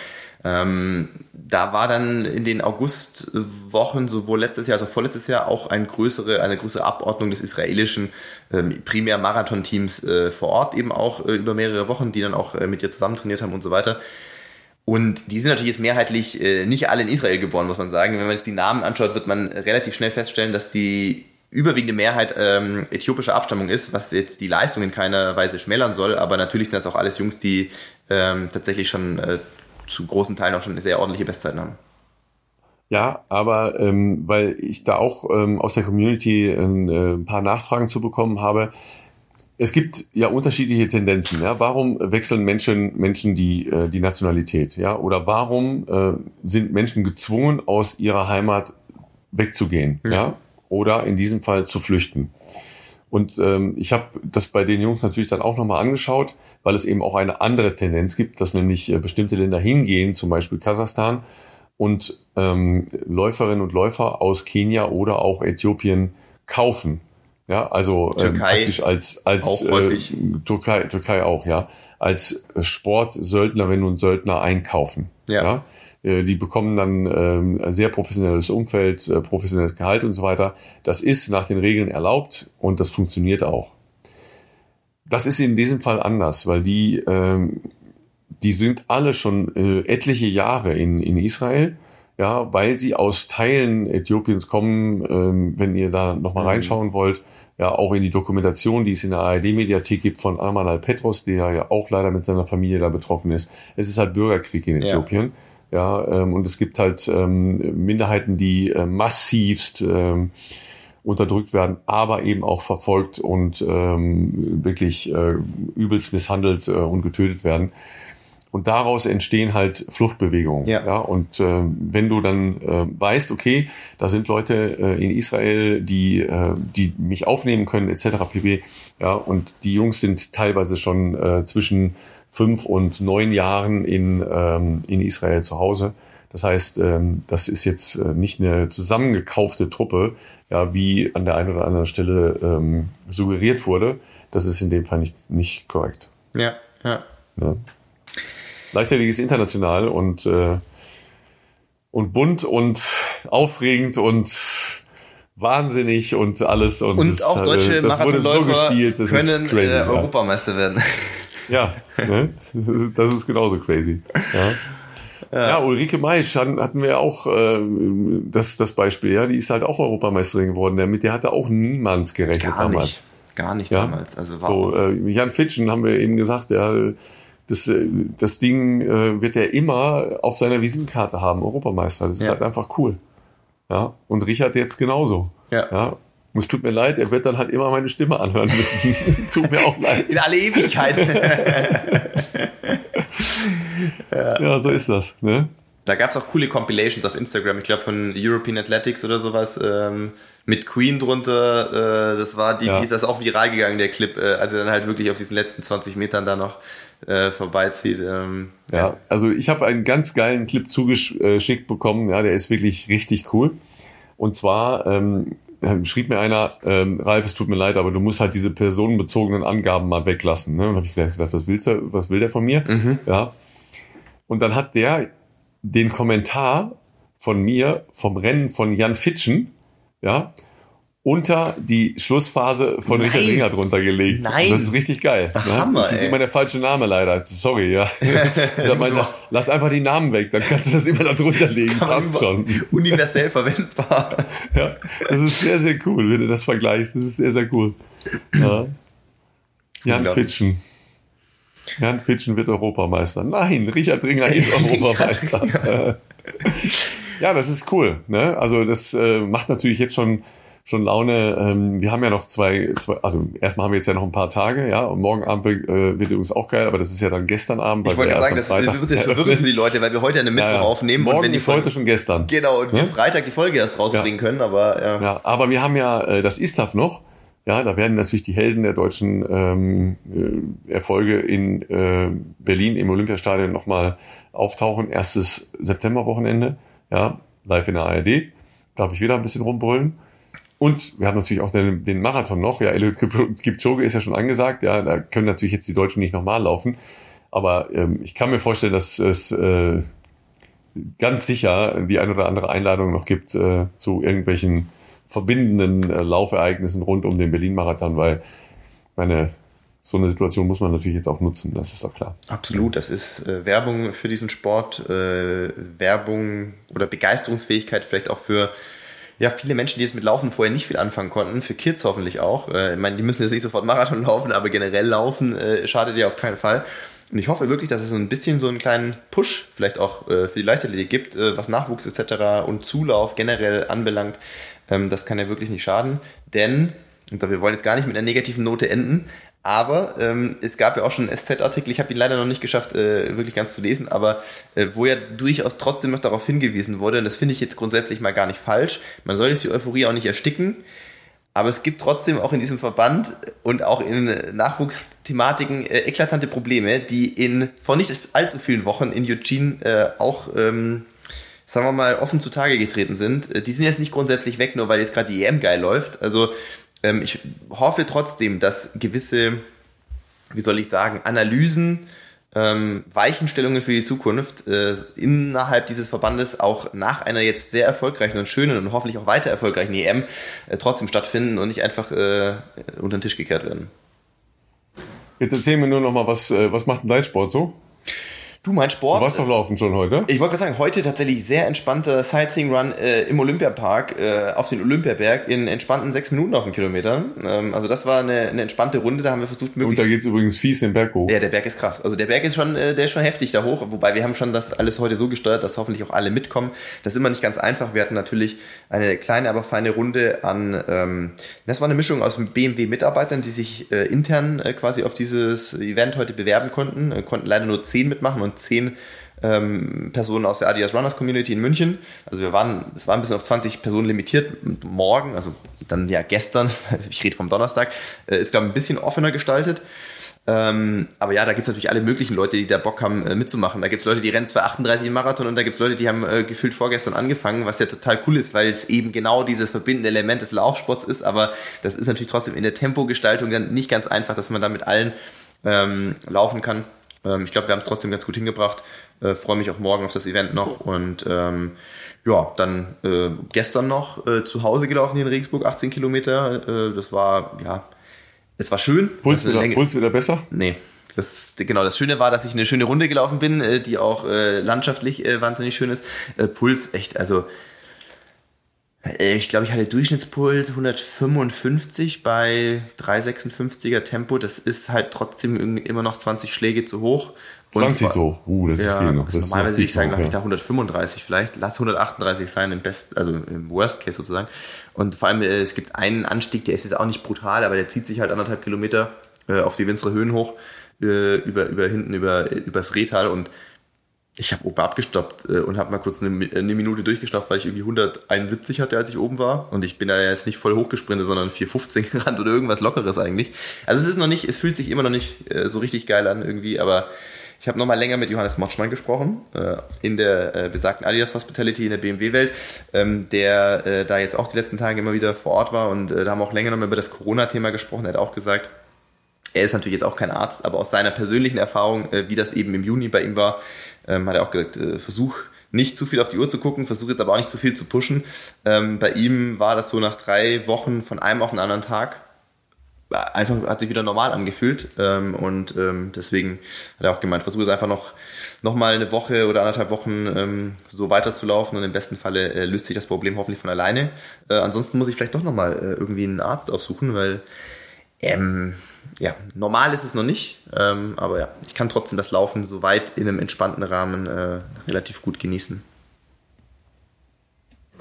ähm, da war dann in den Augustwochen, sowohl letztes Jahr als auch vorletztes Jahr, auch ein größere, eine größere Abordnung des israelischen ähm, primär Marathon-Teams äh, vor Ort, eben auch äh, über mehrere Wochen, die dann auch äh, mit ihr zusammen trainiert haben und so weiter. Und die sind natürlich jetzt mehrheitlich äh, nicht alle in Israel geboren, muss man sagen. Wenn man jetzt die Namen anschaut, wird man relativ schnell feststellen, dass die überwiegende Mehrheit ähm, äthiopischer Abstammung ist, was jetzt die Leistung in keiner Weise schmälern soll. Aber natürlich sind das auch alles Jungs, die ähm, tatsächlich schon äh, zu großen Teilen auch schon sehr ordentliche Bestzeiten haben. Ja, aber ähm, weil ich da auch ähm, aus der Community ähm, äh, ein paar Nachfragen zu bekommen habe, es gibt ja unterschiedliche Tendenzen. Ja? Warum wechseln Menschen, Menschen die, äh, die Nationalität? Ja? Oder warum äh, sind Menschen gezwungen, aus ihrer Heimat wegzugehen? Ja. ja? Oder in diesem Fall zu flüchten? Und ähm, ich habe das bei den Jungs natürlich dann auch nochmal angeschaut, weil es eben auch eine andere Tendenz gibt, dass nämlich äh, bestimmte Länder hingehen, zum Beispiel Kasachstan, und ähm, Läuferinnen und Läufer aus Kenia oder auch Äthiopien kaufen. Ja, also ähm, praktisch als, als auch häufig. Äh, Türkei, Türkei auch, ja, als Sportsöldnerinnen und Söldner einkaufen. Ja. ja? Äh, Die bekommen dann ähm, ein sehr professionelles Umfeld, äh, professionelles Gehalt und so weiter. Das ist nach den Regeln erlaubt und das funktioniert auch. Das ist in diesem Fall anders, weil die, ähm, die sind alle schon äh, etliche Jahre in, in Israel, ja, weil sie aus Teilen Äthiopiens kommen, ähm, wenn ihr da nochmal Mhm. reinschauen wollt, ja, auch in die Dokumentation, die es in der ARD-Mediathek gibt von Arman Al-Petros, der ja auch leider mit seiner Familie da betroffen ist. Es ist halt Bürgerkrieg in. Äthiopien. Ja, ähm, und es gibt halt ähm, Minderheiten, die äh, massivst ähm, unterdrückt werden, aber eben auch verfolgt und ähm, wirklich äh, übelst misshandelt äh, und getötet werden. Und daraus entstehen halt Fluchtbewegungen. Ja. und äh, wenn du dann äh, weißt, okay, da sind Leute äh, in Israel, die, äh, die mich aufnehmen können, etc. pp. Ja, und die Jungs sind teilweise schon äh, zwischen fünf und neun Jahren in, ähm, in Israel zu Hause, Das heißt, ähm, das ist jetzt äh, nicht eine zusammengekaufte Truppe, ja, wie an der einen oder anderen Stelle ähm, suggeriert wurde. Das ist in dem Fall nicht, nicht korrekt. Ja, ja. ja. Leichtathletik ist international und, äh, und bunt und aufregend und wahnsinnig und alles. Und, und das, auch deutsche äh, das wurde so gespielt, das können crazy, äh, Europameister werden. Ja, ne? das ist genauso crazy. Ja. Ja. ja, Ulrike Maisch hatten wir auch äh, das, das Beispiel, ja, die ist halt auch Europameisterin geworden. Mit der hatte auch niemand gerechnet Gar damals. Nicht. Gar nicht ja? damals. Also so, äh, Jan Fitschen haben wir eben gesagt, ja, das, äh, das Ding äh, wird er immer auf seiner Visitenkarte haben, Europameister. Das ist ja. halt einfach cool. Ja, und Richard jetzt genauso. Ja. ja. Es tut mir leid, er wird dann halt immer meine Stimme anhören müssen. tut mir auch leid. In alle Ewigkeit. ja. ja. so ist das. Ne? Da gab es auch coole Compilations auf Instagram, ich glaube von European Athletics oder sowas, ähm, mit Queen drunter. Äh, das war die, ja. die ist das auch viral gegangen, der Clip, äh, als er dann halt wirklich auf diesen letzten 20 Metern da noch äh, vorbeizieht. Ähm, ja. ja. also ich habe einen ganz geilen Clip zugeschickt bekommen, ja, der ist wirklich richtig cool. Und zwar ähm, schrieb mir einer, ähm, Ralf, es tut mir leid, aber du musst halt diese personenbezogenen Angaben mal weglassen. Ne? Und habe ich gesagt, was willst du, was will der von mir? Mhm. Ja. Und dann hat der den Kommentar von mir vom Rennen von Jan Fitschen, ja, unter die Schlussphase von Nein. Richard Ringer drunter gelegt. Nein. Das ist richtig geil. Ne? Hammer, das ist ey. immer der falsche Name leider. Sorry, ja. meine, lass einfach die Namen weg, dann kannst du das immer da drunter legen. Passt schon. Universell verwendbar. ja, das ist sehr, sehr cool, wenn du das vergleichst. Das ist sehr, sehr cool. Ja. Jan Fitschen. Jan Fitschen wird Europameister. Nein, Richard Ringer ist Europameister. ja, das ist cool. Ne? Also das äh, macht natürlich jetzt schon schon Laune. Ähm, wir haben ja noch zwei, zwei, also erstmal haben wir jetzt ja noch ein paar Tage, ja, und morgen Abend wird, äh, wird übrigens auch geil, aber das ist ja dann gestern Abend. Ich wollte ja sagen, das wird jetzt verwirrend für die Leute, weil wir heute eine Mittwoch ja, ja. aufnehmen. Morgen und wenn die ist Folge, heute schon gestern. Genau, und wir Freitag die Folge erst rausbringen können, aber ja. ja. Aber wir haben ja äh, das ISTAF noch. Ja, da werden natürlich die Helden der deutschen ähm, äh, Erfolge in äh, Berlin im Olympiastadion nochmal auftauchen. Erstes Septemberwochenende, ja, live in der ARD. Darf ich wieder ein bisschen rumbrüllen. Und wir haben natürlich auch den, den Marathon noch. Ja, Eliud Kipchoge ist ja schon angesagt. Ja, da können natürlich jetzt die Deutschen nicht nochmal laufen. Aber ähm, ich kann mir vorstellen, dass es äh, ganz sicher die ein oder andere Einladung noch gibt äh, zu irgendwelchen verbindenden äh, Laufereignissen rund um den Berlin-Marathon, weil meine so eine Situation muss man natürlich jetzt auch nutzen, das ist doch klar. Absolut, das ist äh, Werbung für diesen Sport, äh, Werbung oder Begeisterungsfähigkeit vielleicht auch für ja, viele Menschen, die jetzt mit Laufen vorher nicht viel anfangen konnten, für Kids hoffentlich auch. Äh, ich meine, die müssen jetzt nicht sofort Marathon laufen, aber generell laufen äh, schadet ja auf keinen Fall. Und ich hoffe wirklich, dass es so ein bisschen so einen kleinen Push vielleicht auch äh, für die Leichtathletik gibt, äh, was Nachwuchs etc. und Zulauf generell anbelangt. Ähm, das kann ja wirklich nicht schaden, denn, und wir wollen jetzt gar nicht mit einer negativen Note enden, aber ähm, es gab ja auch schon einen SZ-Artikel, ich habe ihn leider noch nicht geschafft, äh, wirklich ganz zu lesen, aber äh, wo ja durchaus trotzdem noch darauf hingewiesen wurde, und das finde ich jetzt grundsätzlich mal gar nicht falsch, man soll jetzt die Euphorie auch nicht ersticken, aber es gibt trotzdem auch in diesem Verband und auch in Nachwuchsthematiken äh, eklatante Probleme, die in vor nicht allzu vielen Wochen in Eugene äh, auch, ähm, sagen wir mal, offen zutage getreten sind. Äh, die sind jetzt nicht grundsätzlich weg, nur weil jetzt gerade die EM geil läuft. Also ähm, ich hoffe trotzdem, dass gewisse, wie soll ich sagen, Analysen, ähm, Weichenstellungen für die Zukunft äh, innerhalb dieses Verbandes auch nach einer jetzt sehr erfolgreichen und schönen und hoffentlich auch weiter erfolgreichen EM äh, trotzdem stattfinden und nicht einfach äh, unter den Tisch gekehrt werden. Jetzt erzähl mir nur noch mal, was, äh, was macht denn dein Sport so? Du, mein Sport. Du warst doch laufen schon heute. Ich wollte gerade sagen, heute tatsächlich sehr entspannter Sightseeing-Run äh, im Olympiapark äh, auf den Olympiaberg in entspannten sechs Minuten auf den Kilometer. Ähm, also das war eine, eine entspannte Runde, da haben wir versucht möglichst... Und da geht's übrigens fies den Berg hoch. Ja, der Berg ist krass. Also der Berg ist schon, äh, der ist schon heftig da hoch, wobei wir haben schon das alles heute so gesteuert, dass hoffentlich auch alle mitkommen. Das ist immer nicht ganz einfach. Wir hatten natürlich eine kleine, aber feine Runde an... Ähm, das war eine Mischung aus BMW-Mitarbeitern, die sich äh, intern äh, quasi auf dieses Event heute bewerben konnten, äh, konnten leider nur zehn mitmachen und zehn ähm, Personen aus der Adidas Runners Community in München. Also wir waren, es war ein bisschen auf 20 Personen limitiert. Morgen, also dann ja gestern, ich rede vom Donnerstag, äh, ist glaube ich ein bisschen offener gestaltet. Ähm, aber ja, da gibt es natürlich alle möglichen Leute, die da Bock haben äh, mitzumachen. Da gibt es Leute, die rennen 238 im Marathon und da gibt es Leute, die haben äh, gefühlt vorgestern angefangen, was ja total cool ist, weil es eben genau dieses verbindende Element des Laufsports ist. Aber das ist natürlich trotzdem in der Tempogestaltung dann nicht ganz einfach, dass man da mit allen ähm, laufen kann. Ähm, ich glaube, wir haben es trotzdem ganz gut hingebracht. Äh, Freue mich auch morgen auf das Event noch und ähm, ja, dann äh, gestern noch äh, zu Hause gelaufen hier in Regensburg, 18 Kilometer. Äh, das war, ja, es war schön. Puls, wieder, Puls wieder besser? Nee. Das, genau, das Schöne war, dass ich eine schöne Runde gelaufen bin, äh, die auch äh, landschaftlich äh, wahnsinnig schön ist. Äh, Puls, echt, also ich glaube, ich hatte Durchschnittspuls 155 bei 356er Tempo. Das ist halt trotzdem immer noch 20 Schläge zu hoch. 20 und, so, uh, das ja, ist viel noch. Also normalerweise würde ich sagen, habe ich da 135 vielleicht. Lass 138 sein im Best, also im Worst Case sozusagen. Und vor allem, äh, es gibt einen Anstieg, der ist jetzt auch nicht brutal, aber der zieht sich halt anderthalb Kilometer äh, auf die Winzere Höhen hoch, äh, über, über hinten, über, übers Rehtal und ich habe oben abgestoppt äh, und habe mal kurz eine, eine, Minute durchgestoppt, weil ich irgendwie 171 hatte, als ich oben war. Und ich bin da jetzt nicht voll hochgesprintet, sondern 415 gerannt oder irgendwas Lockeres eigentlich. Also es ist noch nicht, es fühlt sich immer noch nicht äh, so richtig geil an irgendwie, aber ich habe nochmal länger mit Johannes Motschmann gesprochen, äh, in der äh, besagten Adidas Hospitality in der BMW-Welt, ähm, der äh, da jetzt auch die letzten Tage immer wieder vor Ort war und äh, da haben wir auch länger nochmal über das Corona-Thema gesprochen. Er hat auch gesagt, er ist natürlich jetzt auch kein Arzt, aber aus seiner persönlichen Erfahrung, äh, wie das eben im Juni bei ihm war, ähm, hat er auch gesagt, äh, versuch nicht zu viel auf die Uhr zu gucken, versuch jetzt aber auch nicht zu viel zu pushen. Ähm, bei ihm war das so nach drei Wochen von einem auf den anderen Tag einfach hat sich wieder normal angefühlt ähm, und ähm, deswegen hat er auch gemeint, versuche es einfach noch noch mal eine Woche oder anderthalb Wochen ähm, so weiterzulaufen und im besten Falle äh, löst sich das Problem hoffentlich von alleine. Äh, ansonsten muss ich vielleicht doch noch mal äh, irgendwie einen Arzt aufsuchen, weil ähm, ja normal ist es noch nicht, ähm, aber ja ich kann trotzdem das Laufen so weit in einem entspannten Rahmen äh, relativ gut genießen.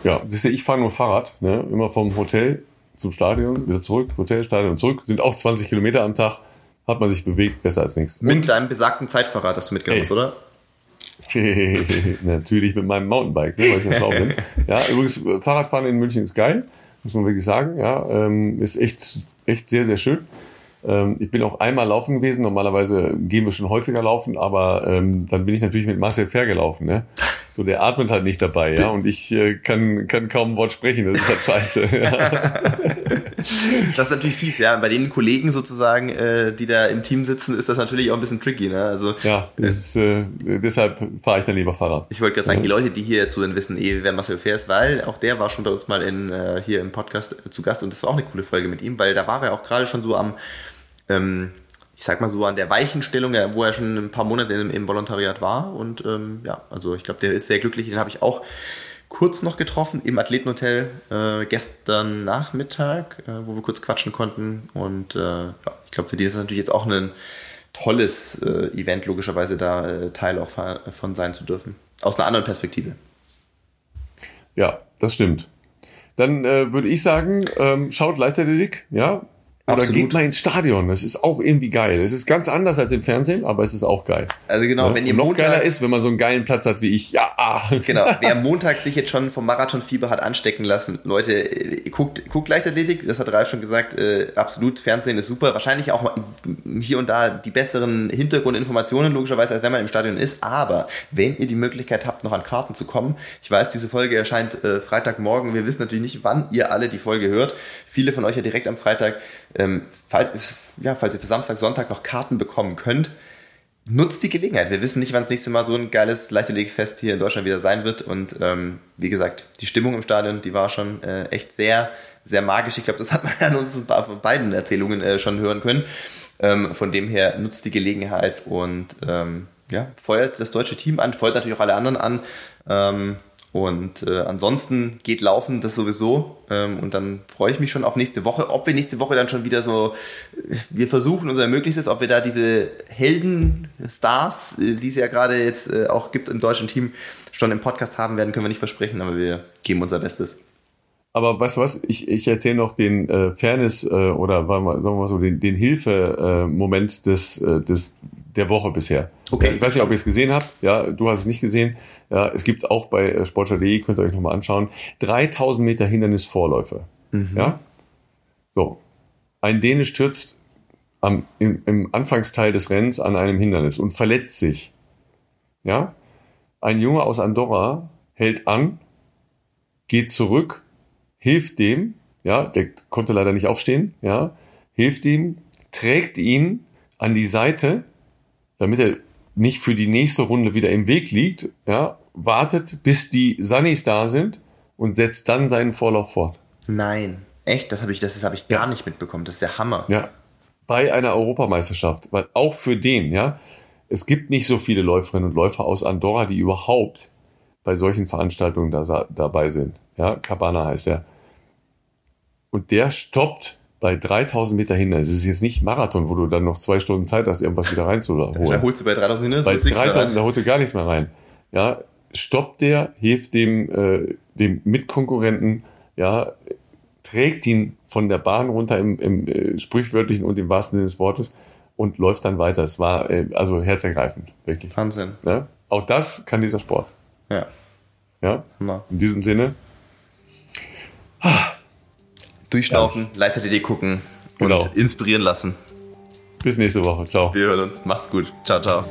Ja, siehst du, ich fahre nur Fahrrad, ne? immer vom Hotel zum Stadion, wieder zurück, Hotel, Stadion zurück. Sind auch 20 Kilometer am Tag. Hat man sich bewegt, besser als nichts. Mit Und, deinem besagten Zeitfahrrad, das du mitgenommen hast, oder? Natürlich mit meinem Mountainbike, ne, weil ich noch schlau bin. Ja, übrigens, Fahrradfahren in München ist geil, muss man wirklich sagen. Ja, ähm, ist echt, echt sehr, sehr schön. Ähm, ich bin auch einmal laufen gewesen. Normalerweise gehen wir schon häufiger laufen, aber ähm, dann bin ich natürlich mit Marcel Fair gelaufen. Ne? So, der atmet halt nicht dabei, ja. Und ich äh, kann, kann kaum ein Wort sprechen. Das ist halt scheiße. Ja. Das ist natürlich fies, ja. Bei den Kollegen sozusagen, äh, die da im Team sitzen, ist das natürlich auch ein bisschen tricky. Ne? Also, ja, ist, äh, deshalb fahre ich dann lieber Fahrrad. Ich wollte gerade sagen, ja. die Leute, die hier zuhören, wissen eh, wer Marcel Fair ist, weil auch der war schon bei uns mal in, äh, hier im Podcast zu Gast und das war auch eine coole Folge mit ihm, weil da war er auch gerade schon so am ähm, ich sag mal so an der weichen Stellung, wo er schon ein paar Monate im, im Volontariat war. Und ähm, ja, also ich glaube, der ist sehr glücklich. Den habe ich auch kurz noch getroffen im Athletenhotel äh, gestern Nachmittag, äh, wo wir kurz quatschen konnten. Und äh, ja, ich glaube, für die ist es natürlich jetzt auch ein tolles äh, Event, logischerweise da äh, Teil auch von sein zu dürfen. Aus einer anderen Perspektive. Ja, das stimmt. Dann äh, würde ich sagen, ähm, schaut Leichtathletik, ja, oder Absolut. geht mal ins Stadion. Das ist auch irgendwie geil. Es ist ganz anders als im Fernsehen, aber es ist auch geil. Also genau, ja? wenn ihr Und noch Montag, geiler ist, wenn man so einen geilen Platz hat wie ich. Ja. Genau. Wer Montag sich jetzt schon vom Marathonfieber hat anstecken lassen, Leute, äh, guckt, guckt Leichtathletik. Das hat Ralf schon gesagt. Äh, absolut. Fernsehen ist super. Wahrscheinlich auch hier und da die besseren Hintergrundinformationen logischerweise, als wenn man im Stadion ist. Aber wenn ihr die Möglichkeit habt, noch an Karten zu kommen, ich weiß, diese Folge erscheint äh, Freitagmorgen. Wir wissen natürlich nicht, wann ihr alle die Folge hört. Viele von euch ja direkt am Freitag. Ähm, falls, ja, falls ihr für Samstag, Sonntag noch Karten bekommen könnt, nutzt die Gelegenheit. Wir wissen nicht, wann das nächste Mal so ein geiles Leichtathletikfest hier in Deutschland wieder sein wird. Und ähm, wie gesagt, die Stimmung im Stadion, die war schon äh, echt sehr, sehr magisch. Ich glaube, das hat man ja in unseren beiden Erzählungen äh, schon hören können. Ähm, von dem her nutzt die Gelegenheit und ähm, ja, feuert das deutsche Team an, feuert natürlich auch alle anderen an. Und äh, ansonsten geht Laufen das sowieso. Ähm, und dann freue ich mich schon auf nächste Woche. Ob wir nächste Woche dann schon wieder so, wir versuchen unser Möglichstes, ob wir da diese Helden-Stars, äh, die es ja gerade jetzt äh, auch gibt im deutschen Team, schon im Podcast haben werden, können wir nicht versprechen, aber wir geben unser Bestes. Aber weißt du was, ich, ich erzähle noch den äh, Fairness äh, oder sagen wir mal so, den, den Hilfe-Moment äh, des, äh, des der Woche bisher. Okay. Ich weiß nicht, ob ihr es gesehen habt. Ja, du hast es nicht gesehen. Ja, es gibt auch bei äh, sportschau.de, könnt ihr euch nochmal anschauen, 3000 Meter Hindernisvorläufe. Mhm. Ja. So. Ein Däne stürzt am, im, im Anfangsteil des Rennens an einem Hindernis und verletzt sich. Ja? Ein Junge aus Andorra hält an, geht zurück, hilft dem, ja, der konnte leider nicht aufstehen, ja, hilft ihm, trägt ihn an die Seite, damit er nicht für die nächste Runde wieder im Weg liegt, ja, wartet, bis die Sunnies da sind und setzt dann seinen Vorlauf fort. Nein, echt, das habe ich, das habe ich gar nicht mitbekommen. Das ist der Hammer. Ja, bei einer Europameisterschaft, weil auch für den, ja, es gibt nicht so viele Läuferinnen und Läufer aus Andorra, die überhaupt bei solchen Veranstaltungen da, dabei sind. Ja, Cabana heißt er. Und der stoppt bei 3000 Meter Hindernis. Es ist jetzt nicht Marathon, wo du dann noch zwei Stunden Zeit hast, irgendwas wieder reinzuholen. Da holst du bei 3000 Hindernis bei 3000, da holst du gar nichts mehr rein. Ja, stoppt der, hilft dem, äh, dem Mitkonkurrenten, ja, trägt ihn von der Bahn runter im, im äh, sprichwörtlichen und im wahrsten Sinne des Wortes und läuft dann weiter. Es war äh, also herzergreifend, wirklich. Wahnsinn. Ja? Auch das kann dieser Sport. Ja. Ja. Na. In diesem Sinne. Durchschnaufen, ja. Leiter.de gucken genau. und inspirieren lassen. Bis nächste Woche. Ciao. Wir hören uns. Macht's gut. Ciao, ciao.